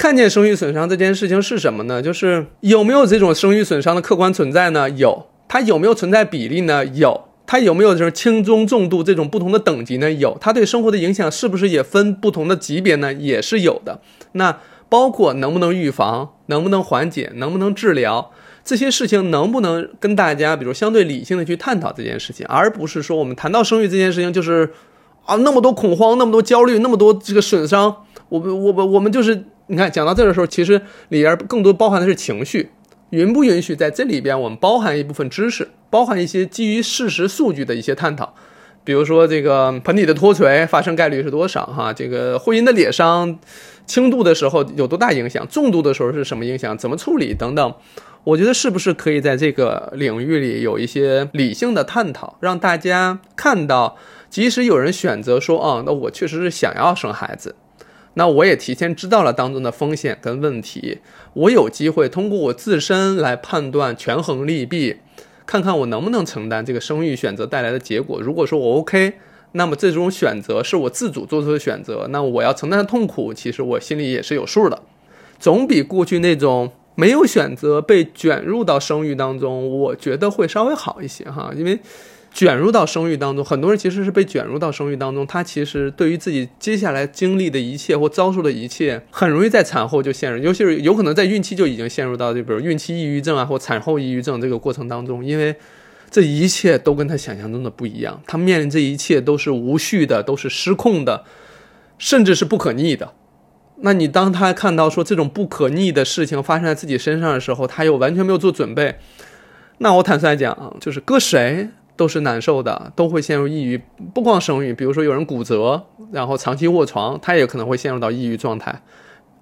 看见生育损伤这件事情是什么呢？就是有没有这种生育损伤的客观存在呢？有。它有没有存在比例呢？有。它有没有这种轻中重度这种不同的等级呢？有。它对生活的影响是不是也分不同的级别呢？也是有的。那包括能不能预防，能不能缓解，能不能治疗这些事情，能不能跟大家比如相对理性的去探讨这件事情，而不是说我们谈到生育这件事情就是啊那么多恐慌，那么多焦虑，那么多这个损伤，我们我们我们就是。你看，讲到这的时候，其实里边更多包含的是情绪，允不允许在这里边我们包含一部分知识，包含一些基于事实数据的一些探讨，比如说这个盆底的脱垂发生概率是多少？哈，这个会阴的裂伤，轻度的时候有多大影响？重度的时候是什么影响？怎么处理？等等，我觉得是不是可以在这个领域里有一些理性的探讨，让大家看到，即使有人选择说，啊，那我确实是想要生孩子，那我也提前知道了当中的风险跟问题，我有机会通过我自身来判断权衡利弊，看看我能不能承担这个生育选择带来的结果。如果说我 OK，那么这种选择是我自主做出的选择，那我要承担的痛苦，其实我心里也是有数的，总比过去那种。没有选择被卷入到生育当中，我觉得会稍微好一些哈，因为卷入到生育当中，很多人其实是被卷入到生育当中，他其实对于自己接下来经历的一切或遭受的一切，很容易在产后就陷入，尤其是有可能在孕期就已经陷入到，就比如孕期抑郁症啊或产后抑郁症这个过程当中，因为这一切都跟他想象中的不一样，他面临这一切都是无序的，都是失控的，甚至是不可逆的。那你当他看到说这种不可逆的事情发生在自己身上的时候，他又完全没有做准备，那我坦率讲，就是搁谁都是难受的，都会陷入抑郁。不光生育，比如说有人骨折，然后长期卧床，他也可能会陷入到抑郁状态，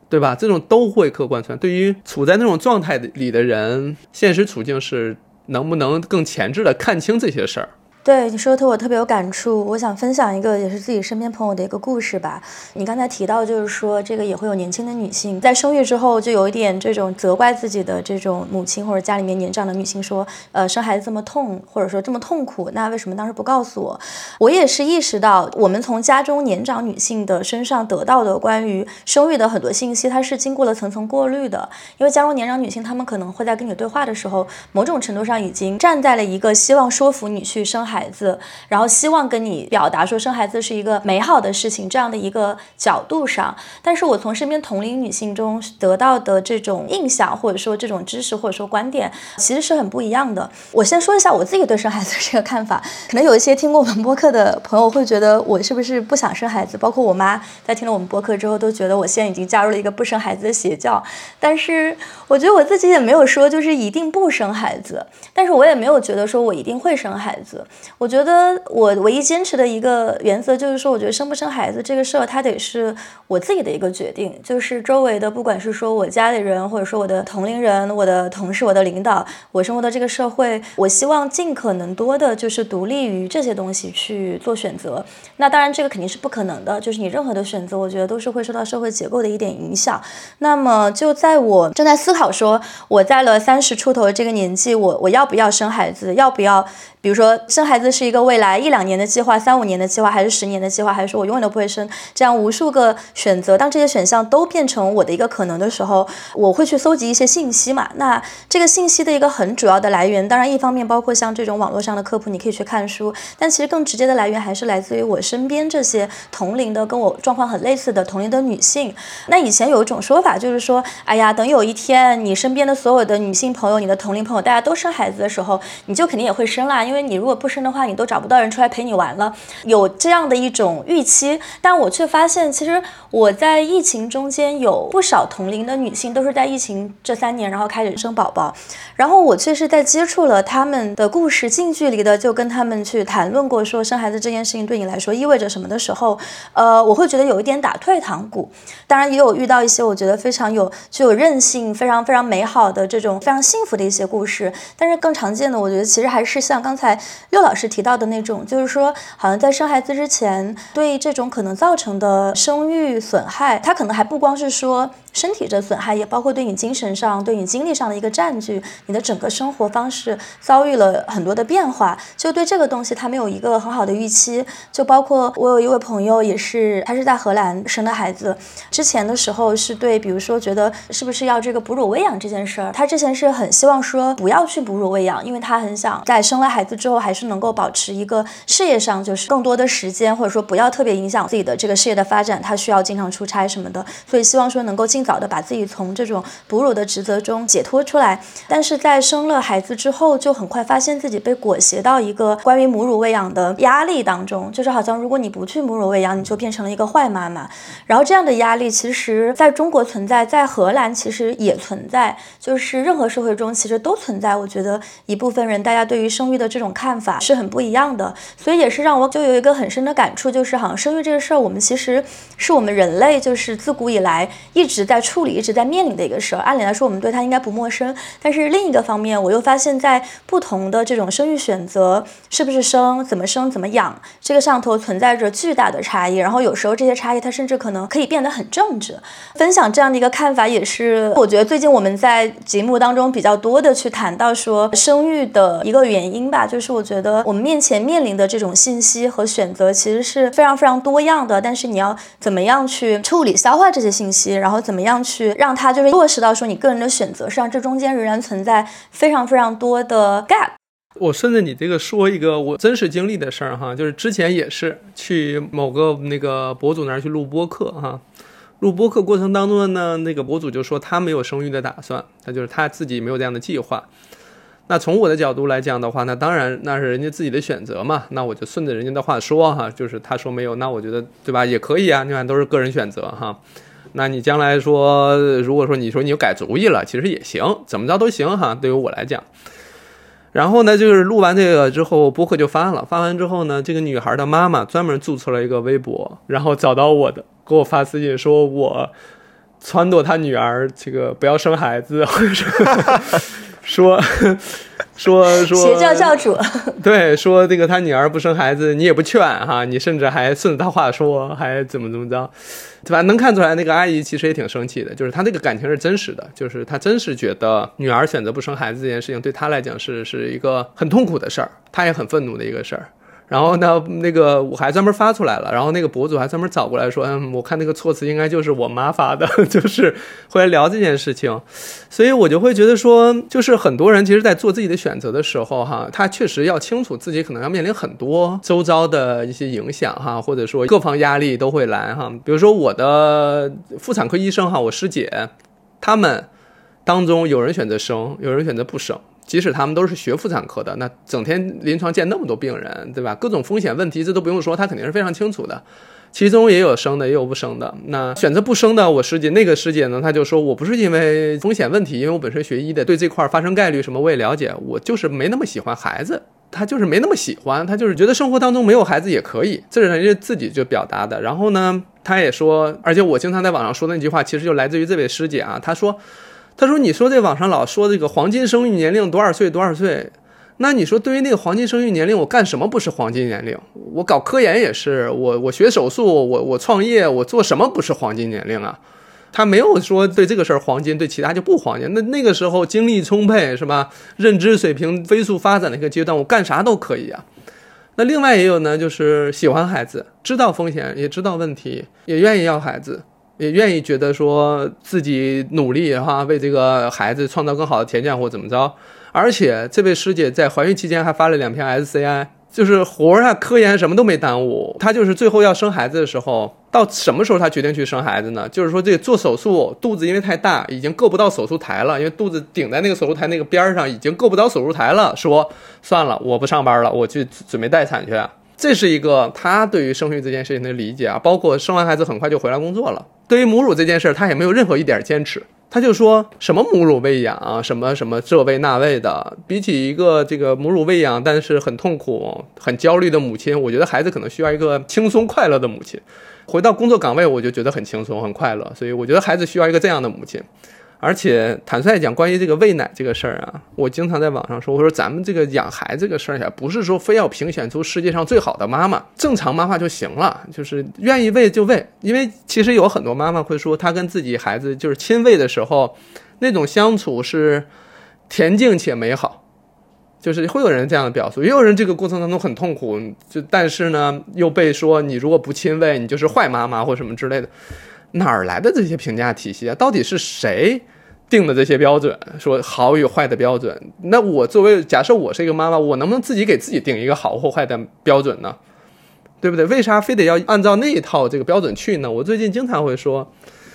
对吧？这种都会客观存在。对于处在那种状态里的人，现实处境是能不能更前置的看清这些事儿？对你说的，我特别有感触。我想分享一个也是自己身边朋友的一个故事吧。你刚才提到，就是说这个也会有年轻的女性在生育之后，就有一点这种责怪自己的这种母亲或者家里面年长的女性说，呃，生孩子这么痛，或者说这么痛苦，那为什么当时不告诉我？我也是意识到，我们从家中年长女性的身上得到的关于生育的很多信息，它是经过了层层过滤的。因为家中年长女性，她们可能会在跟你对话的时候，某种程度上已经站在了一个希望说服你去生孩。孩子，然后希望跟你表达说生孩子是一个美好的事情，这样的一个角度上，但是我从身边同龄女性中得到的这种印象，或者说这种知识，或者说观点，其实是很不一样的。我先说一下我自己对生孩子这个看法，可能有一些听过我们播客的朋友会觉得我是不是不想生孩子，包括我妈在听了我们播客之后，都觉得我现在已经加入了一个不生孩子的邪教。但是我觉得我自己也没有说就是一定不生孩子，但是我也没有觉得说我一定会生孩子。我觉得我唯一坚持的一个原则就是说，我觉得生不生孩子这个事儿，它得是我自己的一个决定。就是周围的，不管是说我家里人，或者说我的同龄人、我的同事、我的领导，我生活的这个社会，我希望尽可能多的，就是独立于这些东西去做选择。那当然，这个肯定是不可能的。就是你任何的选择，我觉得都是会受到社会结构的一点影响。那么，就在我正在思考说，我在了三十出头的这个年纪，我我要不要生孩子？要不要？比如说，生孩子是一个未来一两年的计划、三五年的计划，还是十年的计划，还是说我永远都不会生？这样无数个选择，当这些选项都变成我的一个可能的时候，我会去搜集一些信息嘛？那这个信息的一个很主要的来源，当然一方面包括像这种网络上的科普，你可以去看书，但其实更直接的来源还是来自于我身边这些同龄的、跟我状况很类似的同龄的女性。那以前有一种说法就是说，哎呀，等有一天你身边的所有的女性朋友、你的同龄朋友，大家都生孩子的时候，你就肯定也会生啦。因为你如果不生的话，你都找不到人出来陪你玩了，有这样的一种预期。但我却发现，其实我在疫情中间有不少同龄的女性，都是在疫情这三年，然后开始生宝宝。然后我却是在接触了他们的故事，近距离的就跟他们去谈论过，说生孩子这件事情对你来说意味着什么的时候，呃，我会觉得有一点打退堂鼓。当然，也有遇到一些我觉得非常有具有韧性、非常非常美好的这种非常幸福的一些故事。但是更常见的，我觉得其实还是像刚才六老老师提到的那种，就是说，好像在生孩子之前，对这种可能造成的生育损害，它可能还不光是说。身体的损害也包括对你精神上、对你精力上的一个占据，你的整个生活方式遭遇了很多的变化，就对这个东西他没有一个很好的预期。就包括我有一位朋友，也是他是在荷兰生的孩子，之前的时候是对，比如说觉得是不是要这个哺乳喂养这件事儿，他之前是很希望说不要去哺乳喂养，因为他很想在生了孩子之后还是能能够保持一个事业上就是更多的时间，或者说不要特别影响自己的这个事业的发展，他需要经常出差什么的，所以希望说能够尽。早的把自己从这种哺乳的职责中解脱出来，但是在生了孩子之后，就很快发现自己被裹挟到一个关于母乳喂养的压力当中，就是好像如果你不去母乳喂养，你就变成了一个坏妈妈。然后这样的压力其实在中国存在，在荷兰其实也存在，就是任何社会中其实都存在。我觉得一部分人大家对于生育的这种看法是很不一样的，所以也是让我就有一个很深的感触，就是好像生育这个事儿，我们其实是我们人类就是自古以来一直在。处理、一直在面临的一个事儿。按理来说，我们对它应该不陌生。但是另一个方面，我又发现，在不同的这种生育选择，是不是生、怎么生、怎么养，这个上头存在着巨大的差异。然后有时候这些差异，它甚至可能可以变得很政治。分享这样的一个看法，也是我觉得最近我们在节目当中比较多的去谈到说生育的一个原因吧。就是我觉得我们面前面临的这种信息和选择，其实是非常非常多样的。但是你要怎么样去处理、消化这些信息，然后怎么样去让它就是落实到说你个人的选择上，这中间仍然存在非常非常多的 gap。我顺着你这个说一个我真实经历的事儿哈，就是之前也是去某个那个博主那儿去录播客哈，录播客过程当中呢，那个博主就说他没有生育的打算，他就是他自己没有这样的计划。那从我的角度来讲的话，那当然那是人家自己的选择嘛，那我就顺着人家的话说哈，就是他说没有，那我觉得对吧，也可以啊，你看都是个人选择哈。那你将来说，如果说你说你改主意了，其实也行，怎么着都行哈，对于我来讲。然后呢，就是录完这个之后，播客就发了。发完之后呢，这个女孩的妈妈专门注册了一个微博，然后找到我的，给我发私信说我撺掇她女儿这个不要生孩子，或者说 说说邪教教主，对，说这个他女儿不生孩子，你也不劝哈，你甚至还顺着他话说，还怎么怎么着，对吧？能看出来那个阿姨其实也挺生气的，就是她那个感情是真实的，就是她真是觉得女儿选择不生孩子这件事情对她来讲是是一个很痛苦的事儿，她也很愤怒的一个事儿。然后呢，那个我还专门发出来了，然后那个博主还专门找过来说，嗯，我看那个措辞应该就是我妈发的，就是会来聊这件事情，所以我就会觉得说，就是很多人其实，在做自己的选择的时候，哈，他确实要清楚自己可能要面临很多周遭的一些影响，哈，或者说各方压力都会来，哈，比如说我的妇产科医生，哈，我师姐，他们当中有人选择生，有人选择不生。即使他们都是学妇产科的，那整天临床见那么多病人，对吧？各种风险问题这都不用说，他肯定是非常清楚的。其中也有生的，也有不生的。那选择不生的，我师姐那个师姐呢，她就说我不是因为风险问题，因为我本身学医的，对这块发生概率什么我也了解，我就是没那么喜欢孩子，她就是没那么喜欢，她就是觉得生活当中没有孩子也可以，这是人家自己就表达的。然后呢，她也说，而且我经常在网上说的那句话，其实就来自于这位师姐啊，她说。他说：“你说这网上老说这个黄金生育年龄多少岁多少岁，那你说对于那个黄金生育年龄，我干什么不是黄金年龄？我搞科研也是，我我学手术，我我创业，我做什么不是黄金年龄啊？他没有说对这个事儿黄金，对其他就不黄金。那那个时候精力充沛是吧？认知水平飞速发展的一个阶段，我干啥都可以啊。那另外也有呢，就是喜欢孩子，知道风险，也知道问题，也愿意要孩子。”也愿意觉得说自己努力哈，为这个孩子创造更好的条件或怎么着，而且这位师姐在怀孕期间还发了两篇 SCI，就是活儿啊、科研什么都没耽误。她就是最后要生孩子的时候，到什么时候她决定去生孩子呢？就是说这做手术，肚子因为太大，已经够不到手术台了，因为肚子顶在那个手术台那个边上，已经够不到手术台了。说算了，我不上班了，我去准备待产去。这是一个他对于生育这件事情的理解啊，包括生完孩子很快就回来工作了。对于母乳这件事儿，他也没有任何一点坚持，他就说什么母乳喂养啊，什么什么这喂那喂的。比起一个这个母乳喂养但是很痛苦、很焦虑的母亲，我觉得孩子可能需要一个轻松快乐的母亲。回到工作岗位，我就觉得很轻松、很快乐，所以我觉得孩子需要一个这样的母亲。而且坦率讲，关于这个喂奶这个事儿啊，我经常在网上说，我说咱们这个养孩子这个事儿呀，不是说非要评选出世界上最好的妈妈，正常妈妈就行了，就是愿意喂就喂。因为其实有很多妈妈会说，她跟自己孩子就是亲喂的时候，那种相处是恬静且美好，就是会有人这样的表述，也有人这个过程当中很痛苦，就但是呢又被说你如果不亲喂，你就是坏妈妈或什么之类的。哪儿来的这些评价体系啊？到底是谁定的这些标准？说好与坏的标准？那我作为假设我是一个妈妈，我能不能自己给自己定一个好或坏的标准呢？对不对？为啥非得要按照那一套这个标准去呢？我最近经常会说，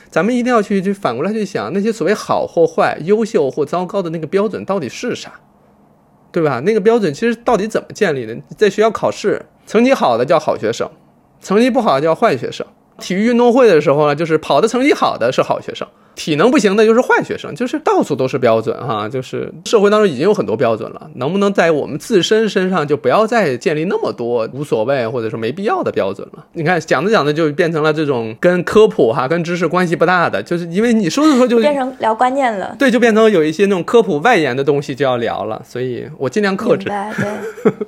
咱们一定要去去反过来去想，那些所谓好或坏、优秀或糟糕的那个标准到底是啥？对吧？那个标准其实到底怎么建立的？在学校考试，成绩好的叫好学生，成绩不好的叫坏学生。体育运动会的时候呢，就是跑的成绩好的是好学生，体能不行的就是坏学生，就是到处都是标准哈。就是社会当中已经有很多标准了，能不能在我们自身身上就不要再建立那么多无所谓或者说没必要的标准了？你看讲着讲着就变成了这种跟科普哈跟知识关系不大的，就是因为你说着说就变成聊观念了。对，就变成有一些那种科普外延的东西就要聊了，所以我尽量克制。对。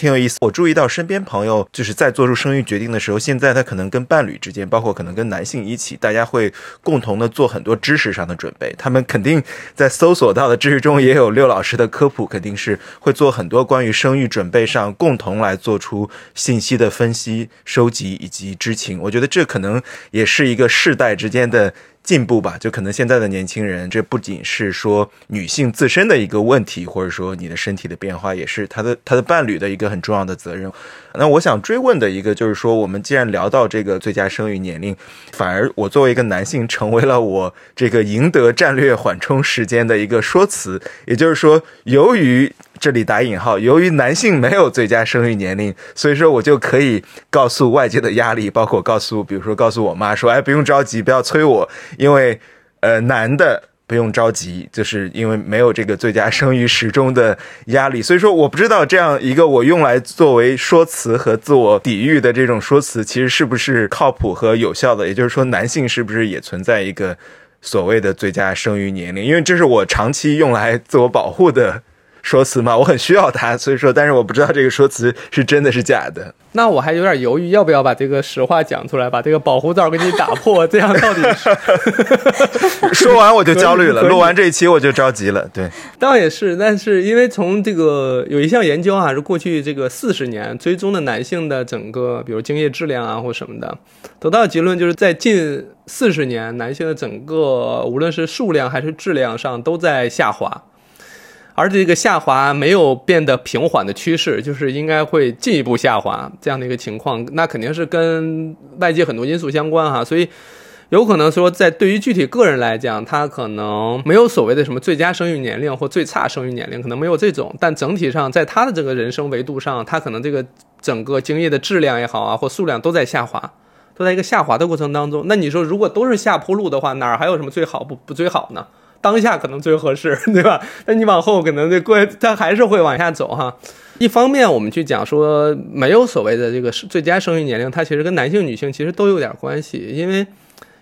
挺有意思，我注意到身边朋友就是在做出生育决定的时候，现在他可能跟伴侣之间，包括可能跟男性一起，大家会共同的做很多知识上的准备。他们肯定在搜索到的知识中也有六老师的科普，肯定是会做很多关于生育准备上共同来做出信息的分析、收集以及知情。我觉得这可能也是一个世代之间的。进步吧，就可能现在的年轻人，这不仅是说女性自身的一个问题，或者说你的身体的变化，也是他的他的伴侣的一个很重要的责任。那我想追问的一个就是说，我们既然聊到这个最佳生育年龄，反而我作为一个男性，成为了我这个赢得战略缓冲时间的一个说辞。也就是说，由于这里打引号，由于男性没有最佳生育年龄，所以说我就可以告诉外界的压力，包括告诉，比如说告诉我妈说，哎，不用着急，不要催我，因为呃，男的。不用着急，就是因为没有这个最佳生育时钟的压力，所以说我不知道这样一个我用来作为说辞和自我抵御的这种说辞，其实是不是靠谱和有效的？也就是说，男性是不是也存在一个所谓的最佳生育年龄？因为这是我长期用来自我保护的。说辞嘛，我很需要它，所以说，但是我不知道这个说辞是真的是假的。那我还有点犹豫，要不要把这个实话讲出来，把这个保护罩给你打破？这样到底是？说完我就焦虑了，录完这一期我就着急了。对，倒也是，但是因为从这个有一项研究啊，是过去这个四十年追踪的男性的整个，比如精液质量啊或什么的，得到的结论就是在近四十年，男性的整个无论是数量还是质量上都在下滑。而这个下滑没有变得平缓的趋势，就是应该会进一步下滑这样的一个情况，那肯定是跟外界很多因素相关哈，所以有可能说，在对于具体个人来讲，他可能没有所谓的什么最佳生育年龄或最差生育年龄，可能没有这种，但整体上在他的这个人生维度上，他可能这个整个精液的质量也好啊，或数量都在下滑，都在一个下滑的过程当中。那你说，如果都是下坡路的话，哪儿还有什么最好不不最好呢？当下可能最合适，对吧？那你往后可能这过，它还是会往下走哈。一方面，我们去讲说没有所谓的这个最佳生育年龄，它其实跟男性、女性其实都有点关系。因为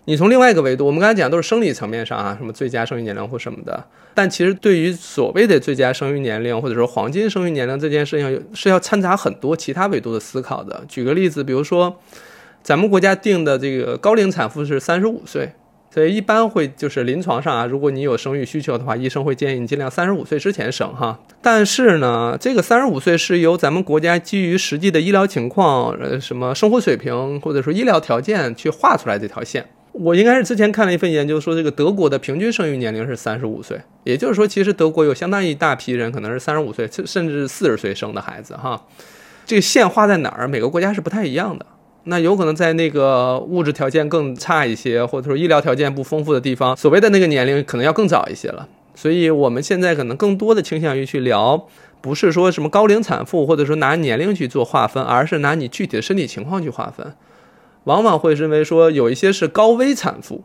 你从另外一个维度，我们刚才讲都是生理层面上啊，什么最佳生育年龄或什么的。但其实对于所谓的最佳生育年龄或者说黄金生育年龄这件事情，是要掺杂很多其他维度的思考的。举个例子，比如说咱们国家定的这个高龄产妇是三十五岁。所以一般会就是临床上啊，如果你有生育需求的话，医生会建议你尽量三十五岁之前生哈。但是呢，这个三十五岁是由咱们国家基于实际的医疗情况、呃什么生活水平或者说医疗条件去画出来这条线。我应该是之前看了一份研究，说这个德国的平均生育年龄是三十五岁，也就是说，其实德国有相当一大批人可能是三十五岁甚至四十岁生的孩子哈。这个线画在哪儿？每个国家是不太一样的。那有可能在那个物质条件更差一些，或者说医疗条件不丰富的地方，所谓的那个年龄可能要更早一些了。所以我们现在可能更多的倾向于去聊，不是说什么高龄产妇，或者说拿年龄去做划分，而是拿你具体的身体情况去划分。往往会认为说有一些是高危产妇，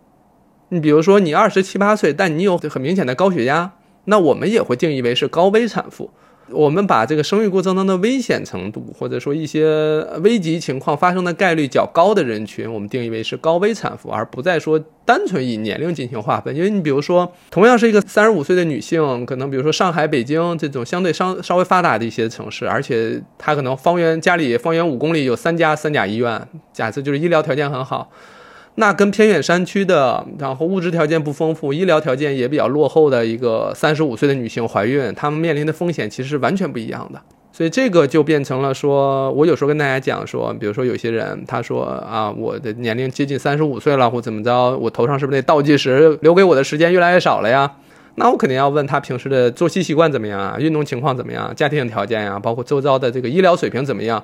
你比如说你二十七八岁，但你有很明显的高血压，那我们也会定义为是高危产妇。我们把这个生育过程当中的危险程度，或者说一些危急情况发生的概率较高的人群，我们定义为是高危产妇，而不再说单纯以年龄进行划分。因为你比如说，同样是一个三十五岁的女性，可能比如说上海、北京这种相对稍稍微发达的一些城市，而且她可能方圆家里方圆五公里有三家三甲医院，假设就是医疗条件很好。那跟偏远山区的，然后物质条件不丰富、医疗条件也比较落后的一个三十五岁的女性怀孕，她们面临的风险其实是完全不一样的。所以这个就变成了说，我有时候跟大家讲说，比如说有些人他说啊，我的年龄接近三十五岁了，或怎么着，我头上是不是那倒计时留给我的时间越来越少了呀？那我肯定要问他平时的作息习惯怎么样啊，运动情况怎么样，家庭条件呀，包括周遭的这个医疗水平怎么样。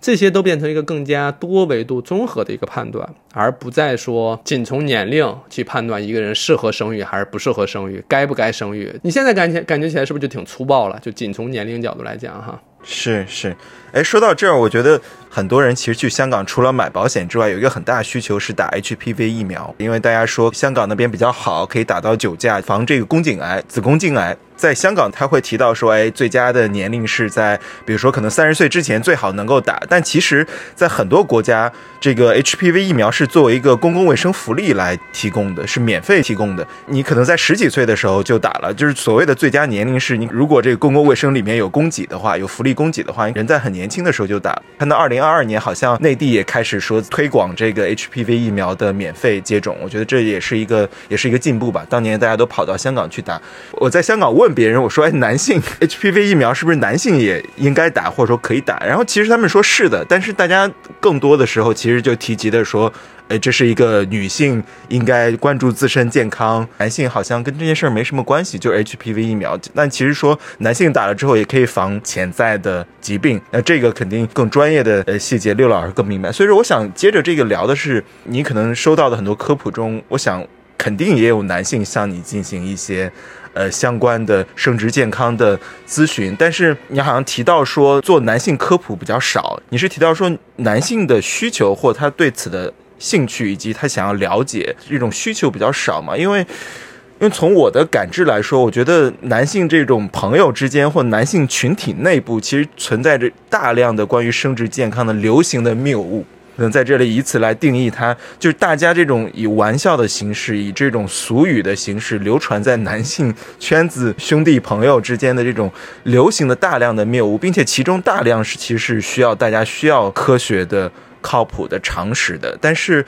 这些都变成一个更加多维度综合的一个判断，而不再说仅从年龄去判断一个人适合生育还是不适合生育，该不该生育。你现在感觉感觉起来是不是就挺粗暴了？就仅从年龄角度来讲，哈，是是。哎，说到这儿，我觉得很多人其实去香港除了买保险之外，有一个很大需求是打 HPV 疫苗，因为大家说香港那边比较好，可以打到九价，防这个宫颈癌、子宫颈癌。在香港，他会提到说，哎，最佳的年龄是在，比如说可能三十岁之前最好能够打。但其实，在很多国家，这个 HPV 疫苗是作为一个公共卫生福利来提供的，是免费提供的。你可能在十几岁的时候就打了，就是所谓的最佳年龄是你如果这个公共卫生里面有供给的话，有福利供给的话，人在很年轻的时候就打。看到二零二二年，好像内地也开始说推广这个 HPV 疫苗的免费接种，我觉得这也是一个也是一个进步吧。当年大家都跑到香港去打，我在香港问别人，我说，哎，男性 HPV 疫苗是不是男性也应该打，或者说可以打？然后其实他们说是的，但是大家更多的时候其实就提及的说。哎，这是一个女性应该关注自身健康，男性好像跟这件事儿没什么关系，就 HPV 疫苗。但其实说男性打了之后也可以防潜在的疾病，那这个肯定更专业的呃细节，六老师更明白。所以说，我想接着这个聊的是，你可能收到的很多科普中，我想肯定也有男性向你进行一些呃相关的生殖健康的咨询，但是你好像提到说做男性科普比较少，你是提到说男性的需求或他对此的。兴趣以及他想要了解这种需求比较少嘛？因为，因为从我的感知来说，我觉得男性这种朋友之间或男性群体内部，其实存在着大量的关于生殖健康的流行的谬误。能在这里以此来定义它，就是大家这种以玩笑的形式，以这种俗语的形式流传在男性圈子兄弟朋友之间的这种流行的大量的谬误，并且其中大量是其实是需要大家需要科学的。靠谱的、常识的，但是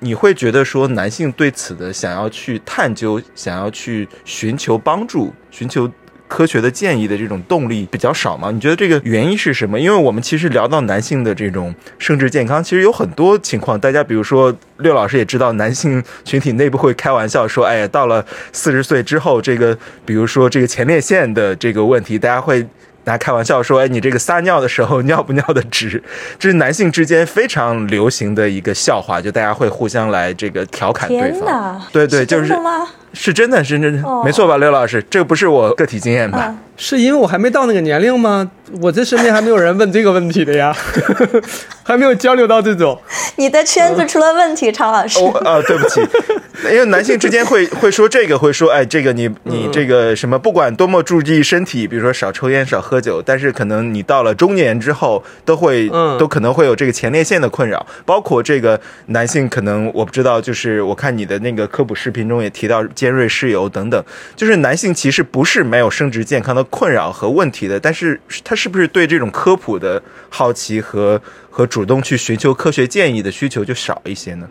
你会觉得说男性对此的想要去探究、想要去寻求帮助、寻求科学的建议的这种动力比较少吗？你觉得这个原因是什么？因为我们其实聊到男性的这种生殖健康，其实有很多情况，大家比如说六老师也知道，男性群体内部会开玩笑说：“哎呀，到了四十岁之后，这个比如说这个前列腺的这个问题，大家会。”大家开玩笑说：“哎，你这个撒尿的时候尿不尿的直？”这是男性之间非常流行的一个笑话，就大家会互相来这个调侃对方。对对，就是是真的，是真的，没错吧，刘老师？这个不是我个体经验吧？是因为我还没到那个年龄吗？我这身边还没有人问这个问题的呀，还没有交流到这种。你的圈子出了问题，常老师。啊，对不起，因为男性之间会会说这个，会说哎，这个你你这个什么，不管多么注意身体，比如说少抽烟、少喝酒，但是可能你到了中年之后，都会都可能会有这个前列腺的困扰。包括这个男性，可能我不知道，就是我看你的那个科普视频中也提到尖锐湿疣等等，就是男性其实不是没有生殖健康的困扰和问题的，但是他是不是对这种科普的好奇和和主动去寻求科学建议的需求就少一些呢？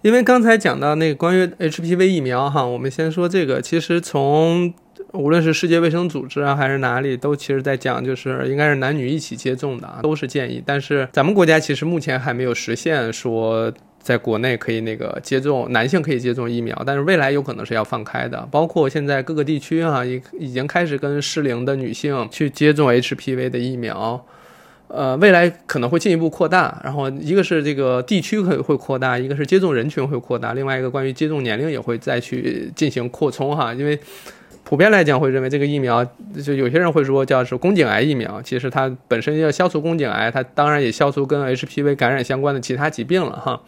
因为刚才讲到那个关于 HPV 疫苗哈，我们先说这个，其实从无论是世界卫生组织啊还是哪里，都其实在讲，就是应该是男女一起接种的啊，都是建议。但是咱们国家其实目前还没有实现说。在国内可以那个接种男性可以接种疫苗，但是未来有可能是要放开的。包括现在各个地区啊，已已经开始跟适龄的女性去接种 HPV 的疫苗，呃，未来可能会进一步扩大。然后一个是这个地区会会扩大，一个是接种人群会扩大，另外一个关于接种年龄也会再去进行扩充哈。因为普遍来讲会认为这个疫苗，就有些人会说叫是宫颈癌疫苗，其实它本身要消除宫颈癌，它当然也消除跟 HPV 感染相关的其他疾病了哈。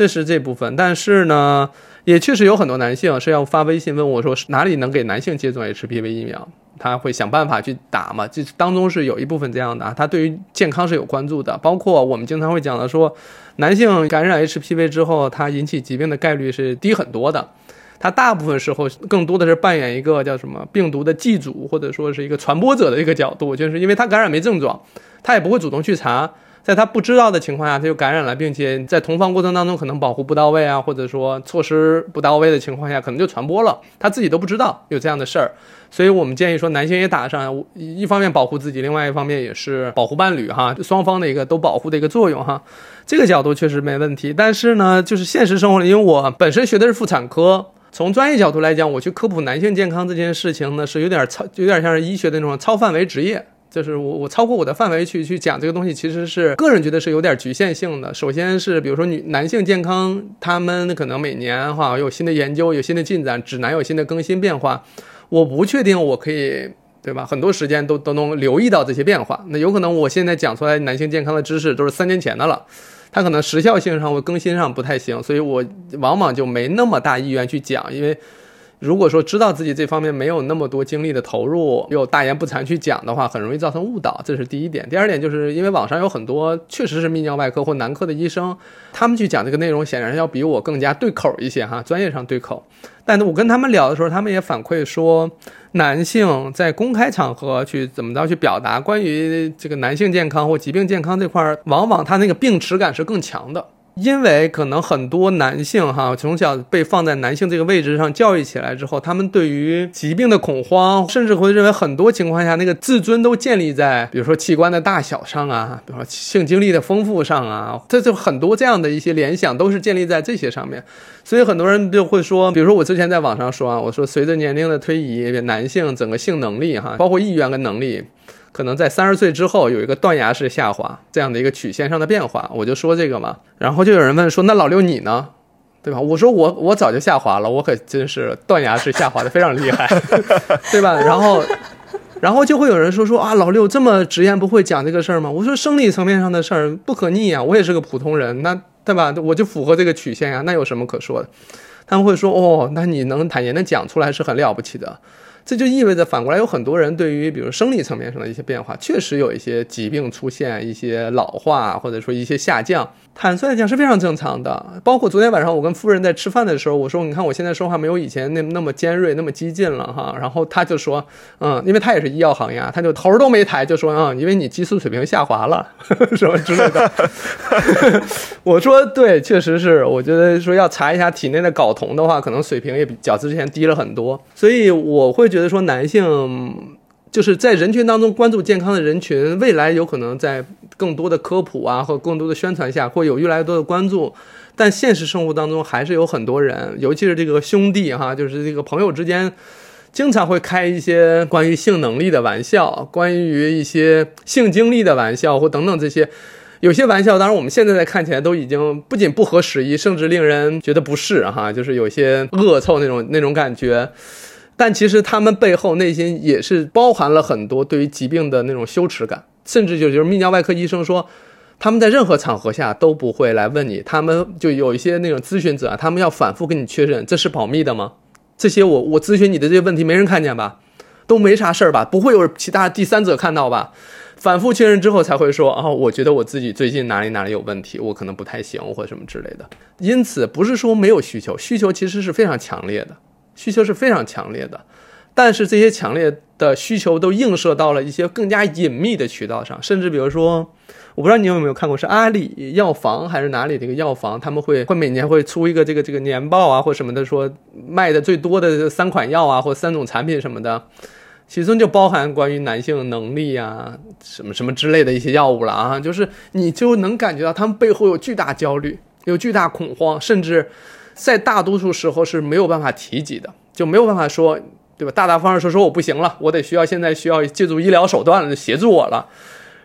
这是这部分，但是呢，也确实有很多男性是要发微信问我说哪里能给男性接种 HPV 疫苗，他会想办法去打嘛。这当中是有一部分这样的，他对于健康是有关注的。包括我们经常会讲的说，男性感染 HPV 之后，他引起疾病的概率是低很多的。他大部分时候更多的是扮演一个叫什么病毒的寄主或者说是一个传播者的一个角度，就是因为他感染没症状，他也不会主动去查。在他不知道的情况下，他就感染了，并且在同房过程当中可能保护不到位啊，或者说措施不到位的情况下，可能就传播了，他自己都不知道有这样的事儿。所以我们建议说，男性也打上，一方面保护自己，另外一方面也是保护伴侣哈，双方的一个都保护的一个作用哈。这个角度确实没问题。但是呢，就是现实生活里，因为我本身学的是妇产科，从专业角度来讲，我去科普男性健康这件事情呢，是有点超，有点像是医学的那种超范围职业。就是我我超过我的范围去去讲这个东西，其实是个人觉得是有点局限性的。首先是比如说女男性健康，他们可能每年哈有新的研究，有新的进展，指南有新的更新变化，我不确定我可以对吧？很多时间都都能留意到这些变化。那有可能我现在讲出来男性健康的知识都是三年前的了，它可能时效性上或更新上不太行，所以我往往就没那么大意愿去讲，因为。如果说知道自己这方面没有那么多精力的投入，又大言不惭去讲的话，很容易造成误导，这是第一点。第二点就是因为网上有很多确实是泌尿外科或男科的医生，他们去讲这个内容，显然要比我更加对口一些哈，专业上对口。但我跟他们聊的时候，他们也反馈说，男性在公开场合去怎么着去表达关于这个男性健康或疾病健康这块，往往他那个病耻感是更强的。因为可能很多男性哈，从小被放在男性这个位置上教育起来之后，他们对于疾病的恐慌，甚至会认为很多情况下那个自尊都建立在比如说器官的大小上啊，比如说性经历的丰富上啊，这就很多这样的一些联想都是建立在这些上面。所以很多人就会说，比如说我之前在网上说啊，我说随着年龄的推移，男性整个性能力哈，包括意愿跟能力。可能在三十岁之后有一个断崖式下滑这样的一个曲线上的变化，我就说这个嘛。然后就有人问说：“那老六你呢？对吧？”我说：“我我早就下滑了，我可真是断崖式下滑的非常厉害，对吧？”然后，然后就会有人说说啊，老六这么直言不讳讲这个事儿吗？我说生理层面上的事儿不可逆啊，我也是个普通人，那对吧？我就符合这个曲线呀，那有什么可说的？他们会说：“哦，那你能坦言的讲出来是很了不起的。”这就意味着，反过来有很多人对于比如生理层面上的一些变化，确实有一些疾病出现，一些老化，或者说一些下降。坦率讲是非常正常的，包括昨天晚上我跟夫人在吃饭的时候，我说你看我现在说话没有以前那那么尖锐，那么激进了哈。然后他就说，嗯，因为他也是医药行业，他就头都没抬就说，嗯，因为你激素水平下滑了 什么之类的。我说对，确实是，我觉得说要查一下体内的睾酮的话，可能水平也比较之前低了很多，所以我会觉得说男性。就是在人群当中关注健康的人群，未来有可能在更多的科普啊或更多的宣传下，会有越来越多的关注。但现实生活当中还是有很多人，尤其是这个兄弟哈，就是这个朋友之间，经常会开一些关于性能力的玩笑，关于一些性经历的玩笑或等等这些。有些玩笑，当然我们现在在看起来都已经不仅不合时宜，甚至令人觉得不适哈，就是有些恶臭那种那种感觉。但其实他们背后内心也是包含了很多对于疾病的那种羞耻感，甚至就就是泌尿外科医生说，他们在任何场合下都不会来问你，他们就有一些那种咨询者啊，他们要反复跟你确认这是保密的吗？这些我我咨询你的这些问题没人看见吧？都没啥事儿吧？不会有其他第三者看到吧？反复确认之后才会说哦，我觉得我自己最近哪里哪里有问题，我可能不太行或什么之类的。因此不是说没有需求，需求其实是非常强烈的。需求是非常强烈的，但是这些强烈的需求都映射到了一些更加隐秘的渠道上，甚至比如说，我不知道你有没有看过，是阿里药房还是哪里的一个药房，他们会会每年会出一个这个这个年报啊或什么的，说卖的最多的三款药啊或三种产品什么的，其中就包含关于男性能力啊什么什么之类的一些药物了啊，就是你就能感觉到他们背后有巨大焦虑，有巨大恐慌，甚至。在大多数时候是没有办法提及的，就没有办法说，对吧？大大方方说说我不行了，我得需要现在需要借助医疗手段，协助我了。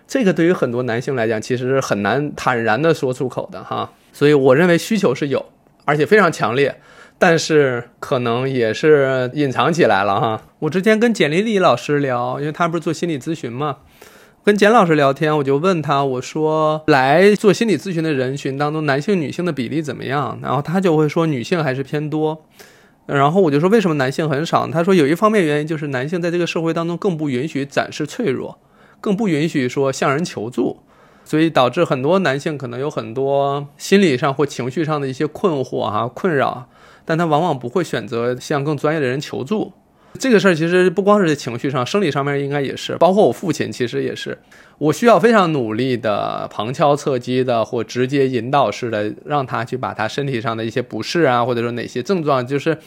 这个对于很多男性来讲，其实是很难坦然的说出口的哈。所以我认为需求是有，而且非常强烈，但是可能也是隐藏起来了哈。我之前跟简丽丽老师聊，因为她不是做心理咨询嘛。跟简老师聊天，我就问他，我说来做心理咨询的人群当中，男性女性的比例怎么样？然后他就会说女性还是偏多。然后我就说为什么男性很少？他说有一方面原因就是男性在这个社会当中更不允许展示脆弱，更不允许说向人求助，所以导致很多男性可能有很多心理上或情绪上的一些困惑啊困扰，但他往往不会选择向更专业的人求助。这个事儿其实不光是在情绪上，生理上面应该也是，包括我父亲其实也是，我需要非常努力的旁敲侧击的或直接引导式的让他去把他身体上的一些不适啊，或者说哪些症状，就是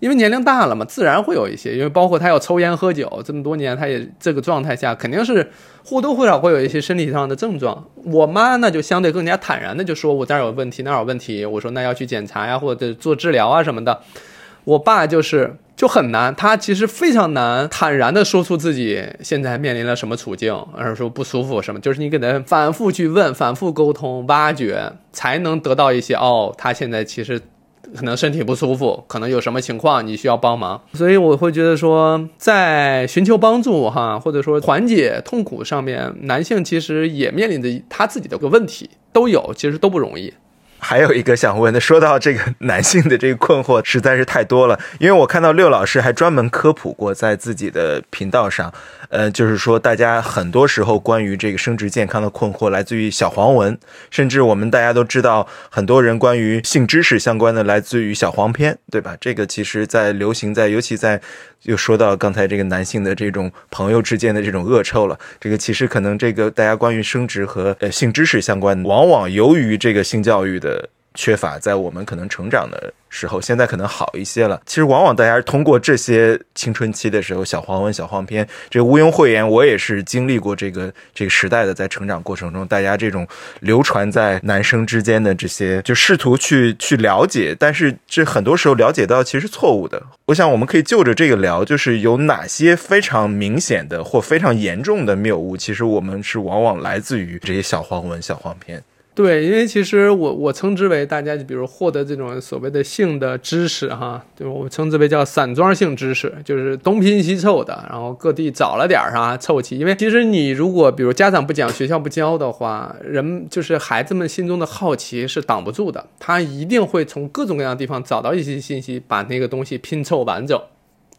因为年龄大了嘛，自然会有一些，因为包括他要抽烟喝酒这么多年，他也这个状态下肯定是或多或少会有一些身体上的症状。我妈那就相对更加坦然的就说我这儿有问题，那儿有问题，我说那要去检查呀，或者做治疗啊什么的。我爸就是。就很难，他其实非常难坦然的说出自己现在面临了什么处境，而说不舒服什么，就是你给他反复去问、反复沟通、挖掘，才能得到一些哦，他现在其实可能身体不舒服，可能有什么情况你需要帮忙，所以我会觉得说，在寻求帮助哈，或者说缓解痛苦上面，男性其实也面临着他自己的个问题，都有，其实都不容易。还有一个想问的，说到这个男性的这个困惑实在是太多了，因为我看到六老师还专门科普过在自己的频道上，呃，就是说大家很多时候关于这个生殖健康的困惑来自于小黄文，甚至我们大家都知道，很多人关于性知识相关的来自于小黄片，对吧？这个其实在流行在，尤其在。又说到刚才这个男性的这种朋友之间的这种恶臭了，这个其实可能这个大家关于生殖和呃性知识相关，往往由于这个性教育的。缺乏在我们可能成长的时候，现在可能好一些了。其实往往大家通过这些青春期的时候小黄文、小黄片，这个毋庸讳言，我也是经历过这个这个时代的，在成长过程中，大家这种流传在男生之间的这些，就试图去去了解，但是这很多时候了解到其实错误的。我想我们可以就着这个聊，就是有哪些非常明显的或非常严重的谬误，其实我们是往往来自于这些小黄文、小黄片。对，因为其实我我称之为大家，就比如获得这种所谓的性的知识，哈，对我称之为叫散装性知识，就是东拼西凑的，然后各地找了点儿啥凑齐。因为其实你如果比如家长不讲，学校不教的话，人就是孩子们心中的好奇是挡不住的，他一定会从各种各样的地方找到一些信息，把那个东西拼凑完整。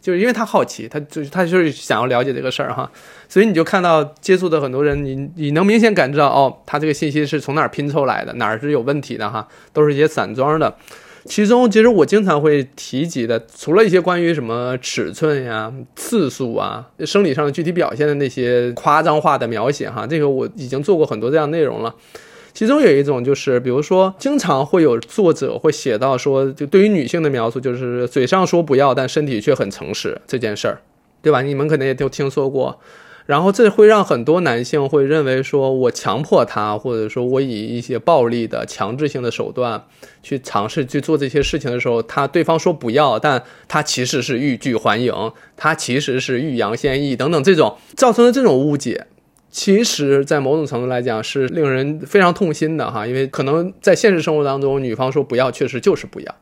就是因为他好奇，他就他就是想要了解这个事儿哈，所以你就看到接触的很多人，你你能明显感知到哦，他这个信息是从哪儿拼凑来的，哪儿是有问题的哈，都是一些散装的。其中其实我经常会提及的，除了一些关于什么尺寸呀、次数啊、生理上的具体表现的那些夸张化的描写哈，这个我已经做过很多这样内容了。其中有一种就是，比如说，经常会有作者会写到说，就对于女性的描述，就是嘴上说不要，但身体却很诚实这件事儿，对吧？你们可能也都听说过。然后这会让很多男性会认为说，我强迫他，或者说我以一些暴力的强制性的手段去尝试去做这些事情的时候，他对方说不要，但他其实是欲拒还迎，他其实是欲扬先抑等等，这种造成了这种误解。其实，在某种程度来讲，是令人非常痛心的哈，因为可能在现实生活当中，女方说不要，确实就是不要，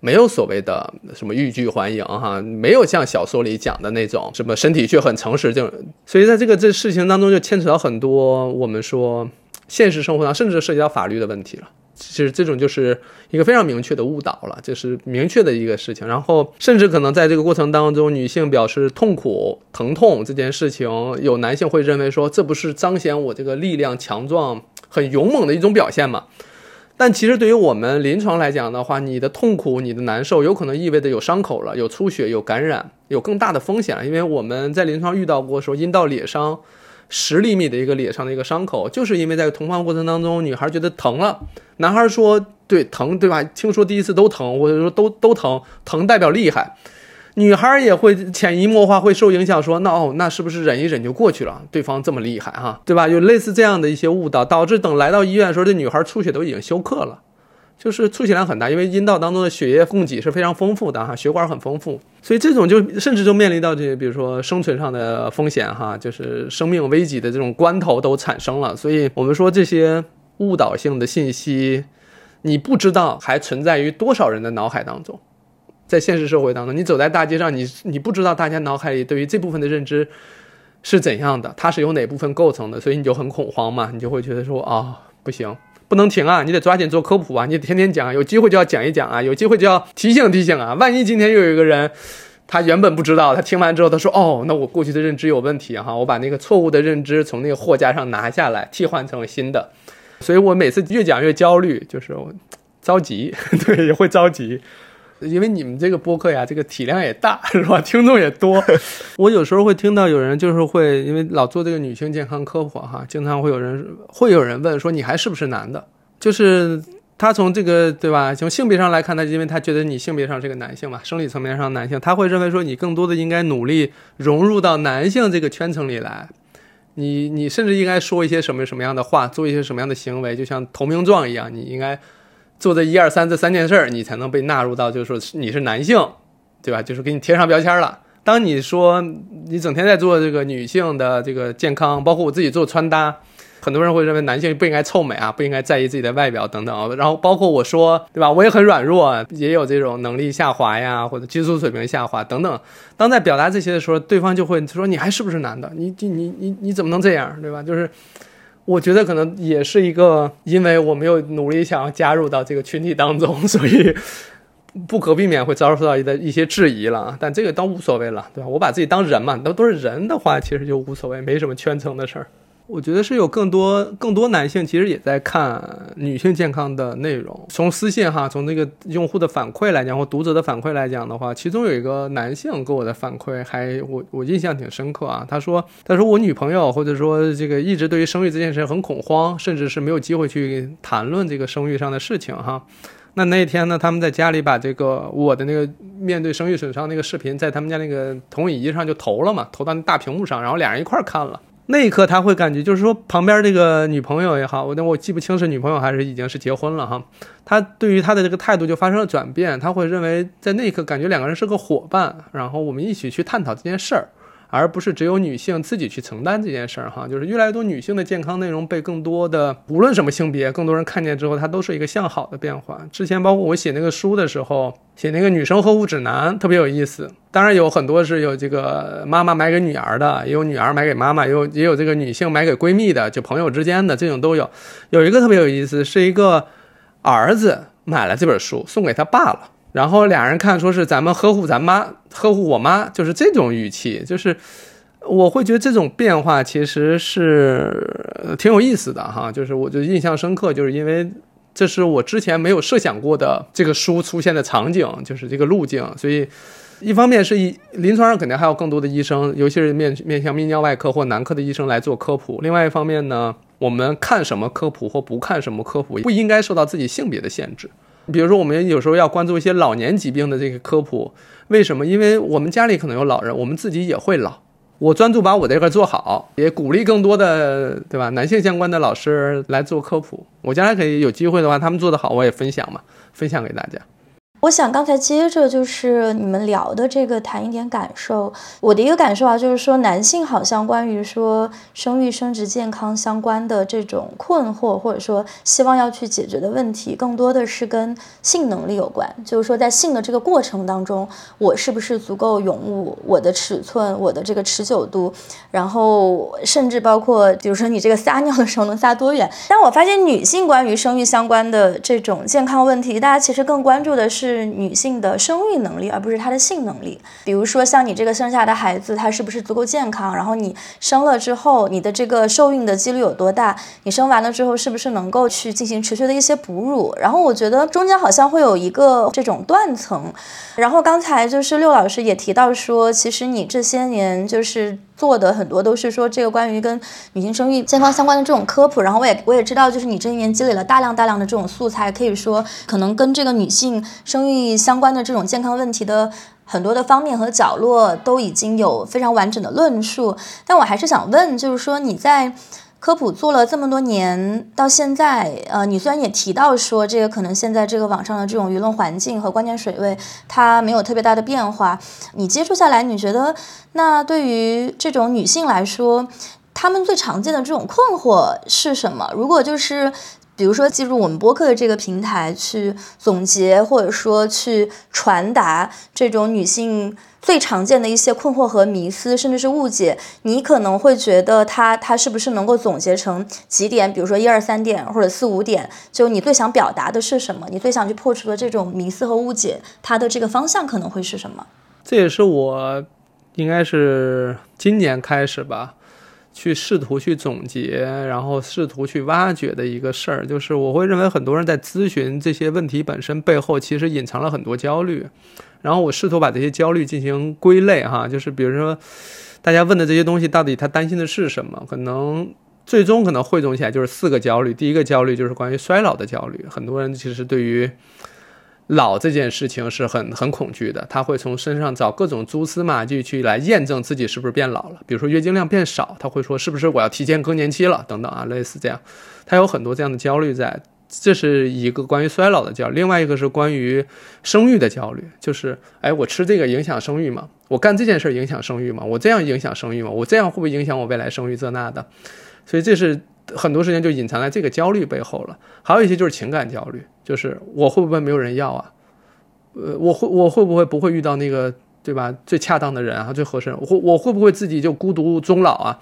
没有所谓的什么欲拒还迎哈，没有像小说里讲的那种什么身体却很诚实这种，所以在这个这事情当中，就牵扯到很多我们说现实生活上，甚至涉及到法律的问题了。其实这种就是一个非常明确的误导了，就是明确的一个事情。然后，甚至可能在这个过程当中，女性表示痛苦、疼痛这件事情，有男性会认为说，这不是彰显我这个力量强壮、很勇猛的一种表现吗？但其实对于我们临床来讲的话，你的痛苦、你的难受，有可能意味着有伤口了、有出血、有感染、有更大的风险了。因为我们在临床遇到过说阴道裂伤。十厘米的一个裂上的一个伤口，就是因为在同房过程当中，女孩觉得疼了，男孩说对疼对吧？听说第一次都疼，或者说都都疼，疼代表厉害，女孩也会潜移默化会受影响，说那哦那是不是忍一忍就过去了？对方这么厉害哈，对吧？有类似这样的一些误导，导致等来到医院的时候，这女孩出血都已经休克了。就是出血量很大，因为阴道当中的血液供给是非常丰富的哈，血管很丰富，所以这种就甚至就面临到这些，比如说生存上的风险哈，就是生命危急的这种关头都产生了。所以我们说这些误导性的信息，你不知道还存在于多少人的脑海当中，在现实社会当中，你走在大街上，你你不知道大家脑海里对于这部分的认知是怎样的，它是由哪部分构成的，所以你就很恐慌嘛，你就会觉得说啊不行。不能停啊！你得抓紧做科普啊！你得天天讲，有机会就要讲一讲啊！有机会就要提醒提醒啊！万一今天又有一个人，他原本不知道，他听完之后他说：“哦，那我过去的认知有问题哈！我把那个错误的认知从那个货架上拿下来，替换成新的。”所以我每次越讲越焦虑，就是着急，对，也会着急。因为你们这个播客呀，这个体量也大，是吧？听众也多。我有时候会听到有人就是会，因为老做这个女性健康科普哈，经常会有人会有人问说你还是不是男的？就是他从这个对吧？从性别上来看，他因为他觉得你性别上是个男性嘛，生理层面上男性，他会认为说你更多的应该努力融入到男性这个圈层里来。你你甚至应该说一些什么什么样的话，做一些什么样的行为，就像投名状一样，你应该。做这一二三这三件事儿，你才能被纳入到，就是说你是男性，对吧？就是给你贴上标签了。当你说你整天在做这个女性的这个健康，包括我自己做穿搭，很多人会认为男性不应该臭美啊，不应该在意自己的外表等等。然后包括我说，对吧？我也很软弱，也有这种能力下滑呀，或者激素水平下滑等等。当在表达这些的时候，对方就会说：“你还是不是男的？你你你你你怎么能这样？对吧？”就是我觉得可能也是一个，因为我没有努力想要加入到这个群体当中，所以。不可避免会遭受到一的一些质疑了，但这个倒无所谓了，对吧？我把自己当人嘛，都都是人的话，其实就无所谓，没什么圈层的事儿。我觉得是有更多更多男性其实也在看女性健康的内容。从私信哈，从那个用户的反馈来讲，或读者的反馈来讲的话，其中有一个男性给我的反馈还我我印象挺深刻啊。他说他说我女朋友或者说这个一直对于生育这件事很恐慌，甚至是没有机会去谈论这个生育上的事情哈。那那天呢，他们在家里把这个我的那个面对生育损伤那个视频，在他们家那个投影仪上就投了嘛，投到那大屏幕上，然后俩人一块儿看了。那一刻他会感觉，就是说旁边这个女朋友也好，我那我记不清是女朋友还是已经是结婚了哈。他对于他的这个态度就发生了转变，他会认为在那一刻感觉两个人是个伙伴，然后我们一起去探讨这件事儿。而不是只有女性自己去承担这件事儿哈，就是越来越多女性的健康内容被更多的无论什么性别，更多人看见之后，它都是一个向好的变化。之前包括我写那个书的时候，写那个女生呵护指南特别有意思。当然有很多是有这个妈妈买给女儿的，也有女儿买给妈妈，也有也有这个女性买给闺蜜的，就朋友之间的这种都有。有一个特别有意思，是一个儿子买了这本书送给他爸了。然后俩人看，说是咱们呵护咱妈，呵护我妈，就是这种语气，就是我会觉得这种变化其实是挺有意思的哈，就是我就印象深刻，就是因为这是我之前没有设想过的这个书出现的场景，就是这个路径，所以一方面是一临床上肯定还有更多的医生，尤其是面面向泌尿外科或男科的医生来做科普，另外一方面呢，我们看什么科普或不看什么科普，不应该受到自己性别的限制。比如说，我们有时候要关注一些老年疾病的这个科普，为什么？因为我们家里可能有老人，我们自己也会老。我专注把我这块做好，也鼓励更多的，对吧？男性相关 的老师来做科普。我将来可以有机会的话，他们做得好，我也分享嘛，分享给大家。我想刚才接着就是你们聊的这个谈一点感受，我的一个感受啊，就是说男性好像关于说生育生殖健康相关的这种困惑，或者说希望要去解决的问题，更多的是跟性能力有关。就是说在性的这个过程当中，我是不是足够勇武，我的尺寸，我的这个持久度，然后甚至包括比如说你这个撒尿的时候能撒多远。但我发现女性关于生育相关的这种健康问题，大家其实更关注的是。是女性的生育能力，而不是她的性能力。比如说，像你这个生下的孩子，他是不是足够健康？然后你生了之后，你的这个受孕的几率有多大？你生完了之后，是不是能够去进行持续的一些哺乳？然后我觉得中间好像会有一个这种断层。然后刚才就是六老师也提到说，其实你这些年就是做的很多都是说这个关于跟女性生育健康相关的这种科普。然后我也我也知道，就是你这一年积累了大量大量的这种素材，可以说可能跟这个女性生育相关的这种健康问题的很多的方面和角落都已经有非常完整的论述。但我还是想问，就是说你在。科普做了这么多年，到现在，呃，你虽然也提到说这个可能现在这个网上的这种舆论环境和关键水位它没有特别大的变化，你接触下来，你觉得那对于这种女性来说，她们最常见的这种困惑是什么？如果就是比如说，进入我们播客的这个平台去总结，或者说去传达这种女性。最常见的一些困惑和迷思，甚至是误解，你可能会觉得它它是不是能够总结成几点？比如说一二三点或者四五点，就你最想表达的是什么？你最想去破除的这种迷思和误解，它的这个方向可能会是什么？这也是我应该是今年开始吧，去试图去总结，然后试图去挖掘的一个事儿，就是我会认为很多人在咨询这些问题本身背后，其实隐藏了很多焦虑。然后我试图把这些焦虑进行归类，哈，就是比如说，大家问的这些东西到底他担心的是什么？可能最终可能汇总起来就是四个焦虑。第一个焦虑就是关于衰老的焦虑，很多人其实对于老这件事情是很很恐惧的，他会从身上找各种蛛丝马迹去来验证自己是不是变老了。比如说月经量变少，他会说是不是我要提前更年期了等等啊，类似这样，他有很多这样的焦虑在。这是一个关于衰老的焦虑，另外一个是关于生育的焦虑，就是，哎，我吃这个影响生育吗？我干这件事影响生育吗？我这样影响生育吗？我这样会不会影响我未来生育这那的？所以这是很多时间就隐藏在这个焦虑背后了。还有一些就是情感焦虑，就是我会不会没有人要啊？呃，我会我会不会不会遇到那个对吧最恰当的人啊，最合适？我会我会不会自己就孤独终老啊？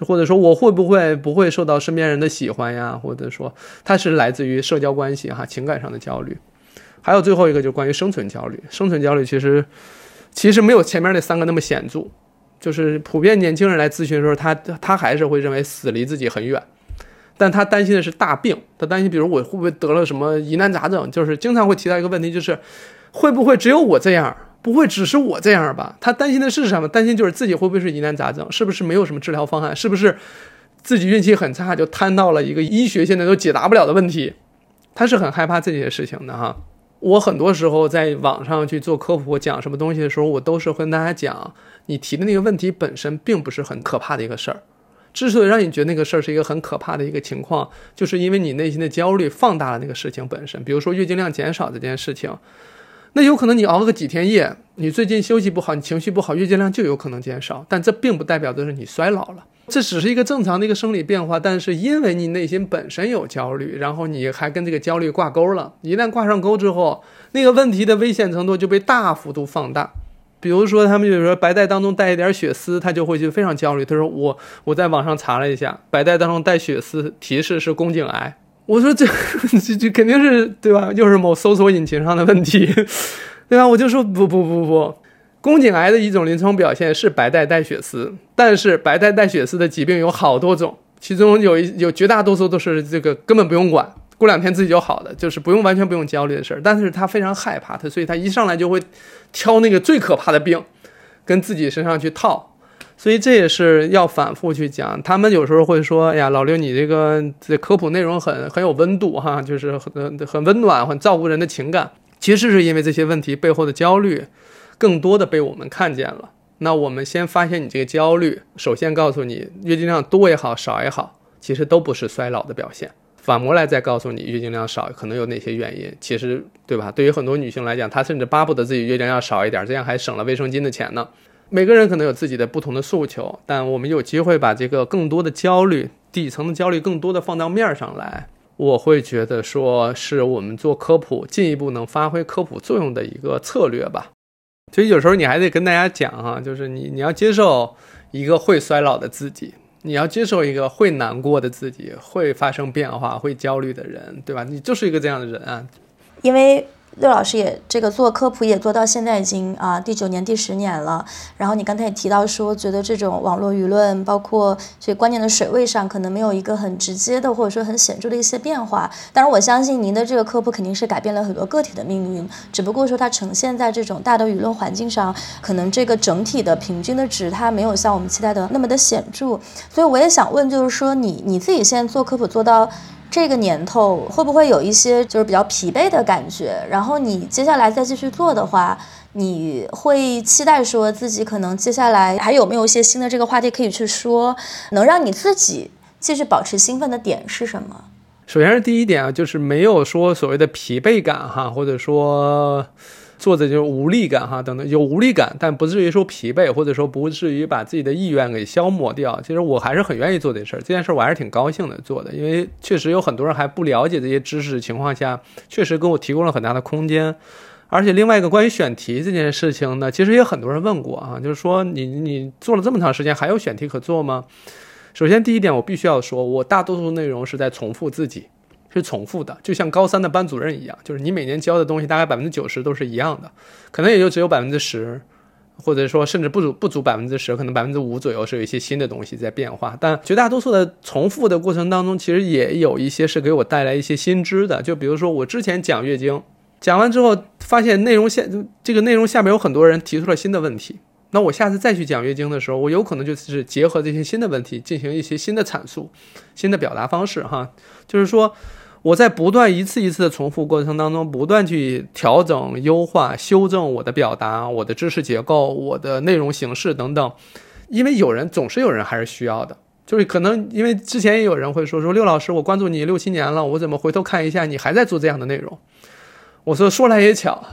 或者说我会不会不会受到身边人的喜欢呀？或者说它是来自于社交关系哈情感上的焦虑。还有最后一个就是关于生存焦虑，生存焦虑其实其实没有前面那三个那么显著。就是普遍年轻人来咨询的时候，他他还是会认为死离自己很远，但他担心的是大病，他担心比如我会不会得了什么疑难杂症，就是经常会提到一个问题，就是会不会只有我这样，不会只是我这样吧？他担心的是什么？担心就是自己会不会是疑难杂症，是不是没有什么治疗方案，是不是自己运气很差就摊到了一个医学现在都解答不了的问题？他是很害怕这些事情的哈。我很多时候在网上去做科普讲什么东西的时候，我都是跟大家讲。你提的那个问题本身并不是很可怕的一个事儿，之所以让你觉得那个事儿是一个很可怕的一个情况，就是因为你内心的焦虑放大了那个事情本身。比如说月经量减少这件事情，那有可能你熬个几天夜，你最近休息不好，你情绪不好，月经量就有可能减少，但这并不代表的是你衰老了，这只是一个正常的一个生理变化。但是因为你内心本身有焦虑，然后你还跟这个焦虑挂钩了，一旦挂上钩之后，那个问题的危险程度就被大幅度放大。比如说，他们就是说白带当中带一点血丝，他就会就非常焦虑。他说：“我我在网上查了一下，白带当中带血丝，提示是宫颈癌。”我说：“这这 这肯定是对吧？又是某搜索引擎上的问题，对吧？”我就说：“不不不不，宫颈癌的一种临床表现是白带带血丝，但是白带带血丝的疾病有好多种，其中有一有绝大多数都是这个根本不用管。”过两天自己就好的，就是不用完全不用焦虑的事儿。但是他非常害怕他，所以他一上来就会挑那个最可怕的病，跟自己身上去套。所以这也是要反复去讲。他们有时候会说：“哎呀，老刘，你这个这科普内容很很有温度哈，就是很很温暖，很照顾人的情感。”其实是因为这些问题背后的焦虑，更多的被我们看见了。那我们先发现你这个焦虑，首先告诉你，月经量多也好，少也好，其实都不是衰老的表现。反过来再告诉你月经量少可能有哪些原因，其实对吧？对于很多女性来讲，她甚至巴不得自己月经量少一点，这样还省了卫生巾的钱呢。每个人可能有自己的不同的诉求，但我们有机会把这个更多的焦虑、底层的焦虑更多的放到面上来，我会觉得说是我们做科普进一步能发挥科普作用的一个策略吧。所以有时候你还得跟大家讲哈，就是你你要接受一个会衰老的自己。你要接受一个会难过的自己，会发生变化、会焦虑的人，对吧？你就是一个这样的人啊，因为。六老师也这个做科普也做到现在已经啊第九年第十年了。然后你刚才也提到说，觉得这种网络舆论，包括这观念的水位上，可能没有一个很直接的或者说很显著的一些变化。当然，我相信您的这个科普肯定是改变了很多个体的命运，只不过说它呈现在这种大的舆论环境上，可能这个整体的平均的值它没有像我们期待的那么的显著。所以我也想问，就是说你你自己现在做科普做到。这个年头会不会有一些就是比较疲惫的感觉？然后你接下来再继续做的话，你会期待说自己可能接下来还有没有一些新的这个话题可以去说，能让你自己继续保持兴奋的点是什么？首先是第一点啊，就是没有说所谓的疲惫感哈，或者说。做着就是无力感哈，等等有无力感，但不至于说疲惫，或者说不至于把自己的意愿给消磨掉。其实我还是很愿意做这事儿，这件事我还是挺高兴的做的，因为确实有很多人还不了解这些知识的情况下，确实给我提供了很大的空间。而且另外一个关于选题这件事情呢，其实也很多人问过啊，就是说你你做了这么长时间，还有选题可做吗？首先第一点，我必须要说，我大多数内容是在重复自己。是重复的，就像高三的班主任一样，就是你每年教的东西大概百分之九十都是一样的，可能也就只有百分之十，或者说甚至不足不足百分之十，可能百分之五左右是有一些新的东西在变化。但绝大多数的重复的过程当中，其实也有一些是给我带来一些新知的。就比如说我之前讲月经，讲完之后发现内容下这个内容下面有很多人提出了新的问题，那我下次再去讲月经的时候，我有可能就是结合这些新的问题进行一些新的阐述、新的表达方式哈，就是说。我在不断一次一次的重复过程当中，不断去调整、优化、修正我的表达、我的知识结构、我的内容形式等等。因为有人总是有人还是需要的，就是可能因为之前也有人会说说六老师，我关注你六七年了，我怎么回头看一下你还在做这样的内容？我说说来也巧。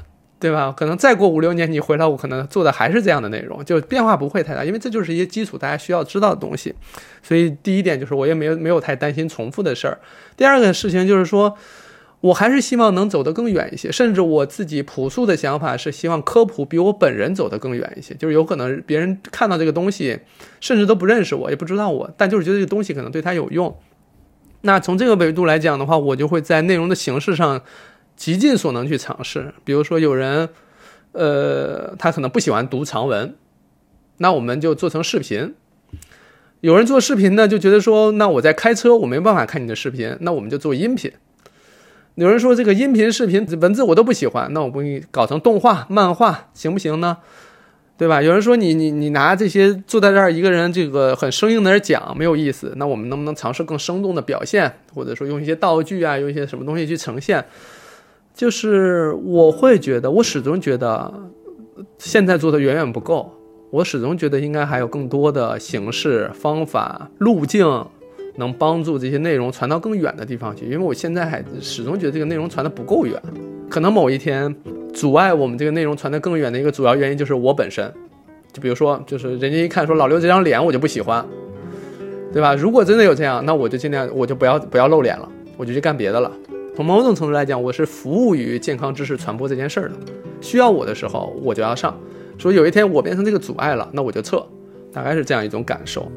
对吧？可能再过五六年你回来，我可能做的还是这样的内容，就变化不会太大，因为这就是一些基础大家需要知道的东西。所以第一点就是我也没有没有太担心重复的事儿。第二个事情就是说，我还是希望能走得更远一些，甚至我自己朴素的想法是希望科普比我本人走得更远一些。就是有可能别人看到这个东西，甚至都不认识我，也不知道我，但就是觉得这个东西可能对他有用。那从这个维度来讲的话，我就会在内容的形式上。极尽所能去尝试，比如说有人，呃，他可能不喜欢读长文，那我们就做成视频。有人做视频呢，就觉得说，那我在开车，我没办法看你的视频，那我们就做音频。有人说这个音频、视频、文字我都不喜欢，那我给你搞成动画、漫画，行不行呢？对吧？有人说你你你拿这些坐在这儿一个人，这个很生硬的讲没有意思，那我们能不能尝试更生动的表现，或者说用一些道具啊，用一些什么东西去呈现？就是我会觉得，我始终觉得现在做的远远不够。我始终觉得应该还有更多的形式、方法、路径，能帮助这些内容传到更远的地方去。因为我现在还始终觉得这个内容传的不够远。可能某一天，阻碍我们这个内容传得更远的一个主要原因就是我本身。就比如说，就是人家一看说老刘这张脸，我就不喜欢，对吧？如果真的有这样，那我就尽量我就不要不要露脸了，我就去干别的了。从某种程度来讲，我是服务于健康知识传播这件事儿的。需要我的时候，我就要上。说有一天我变成这个阻碍了，那我就撤。大概是这样一种感受。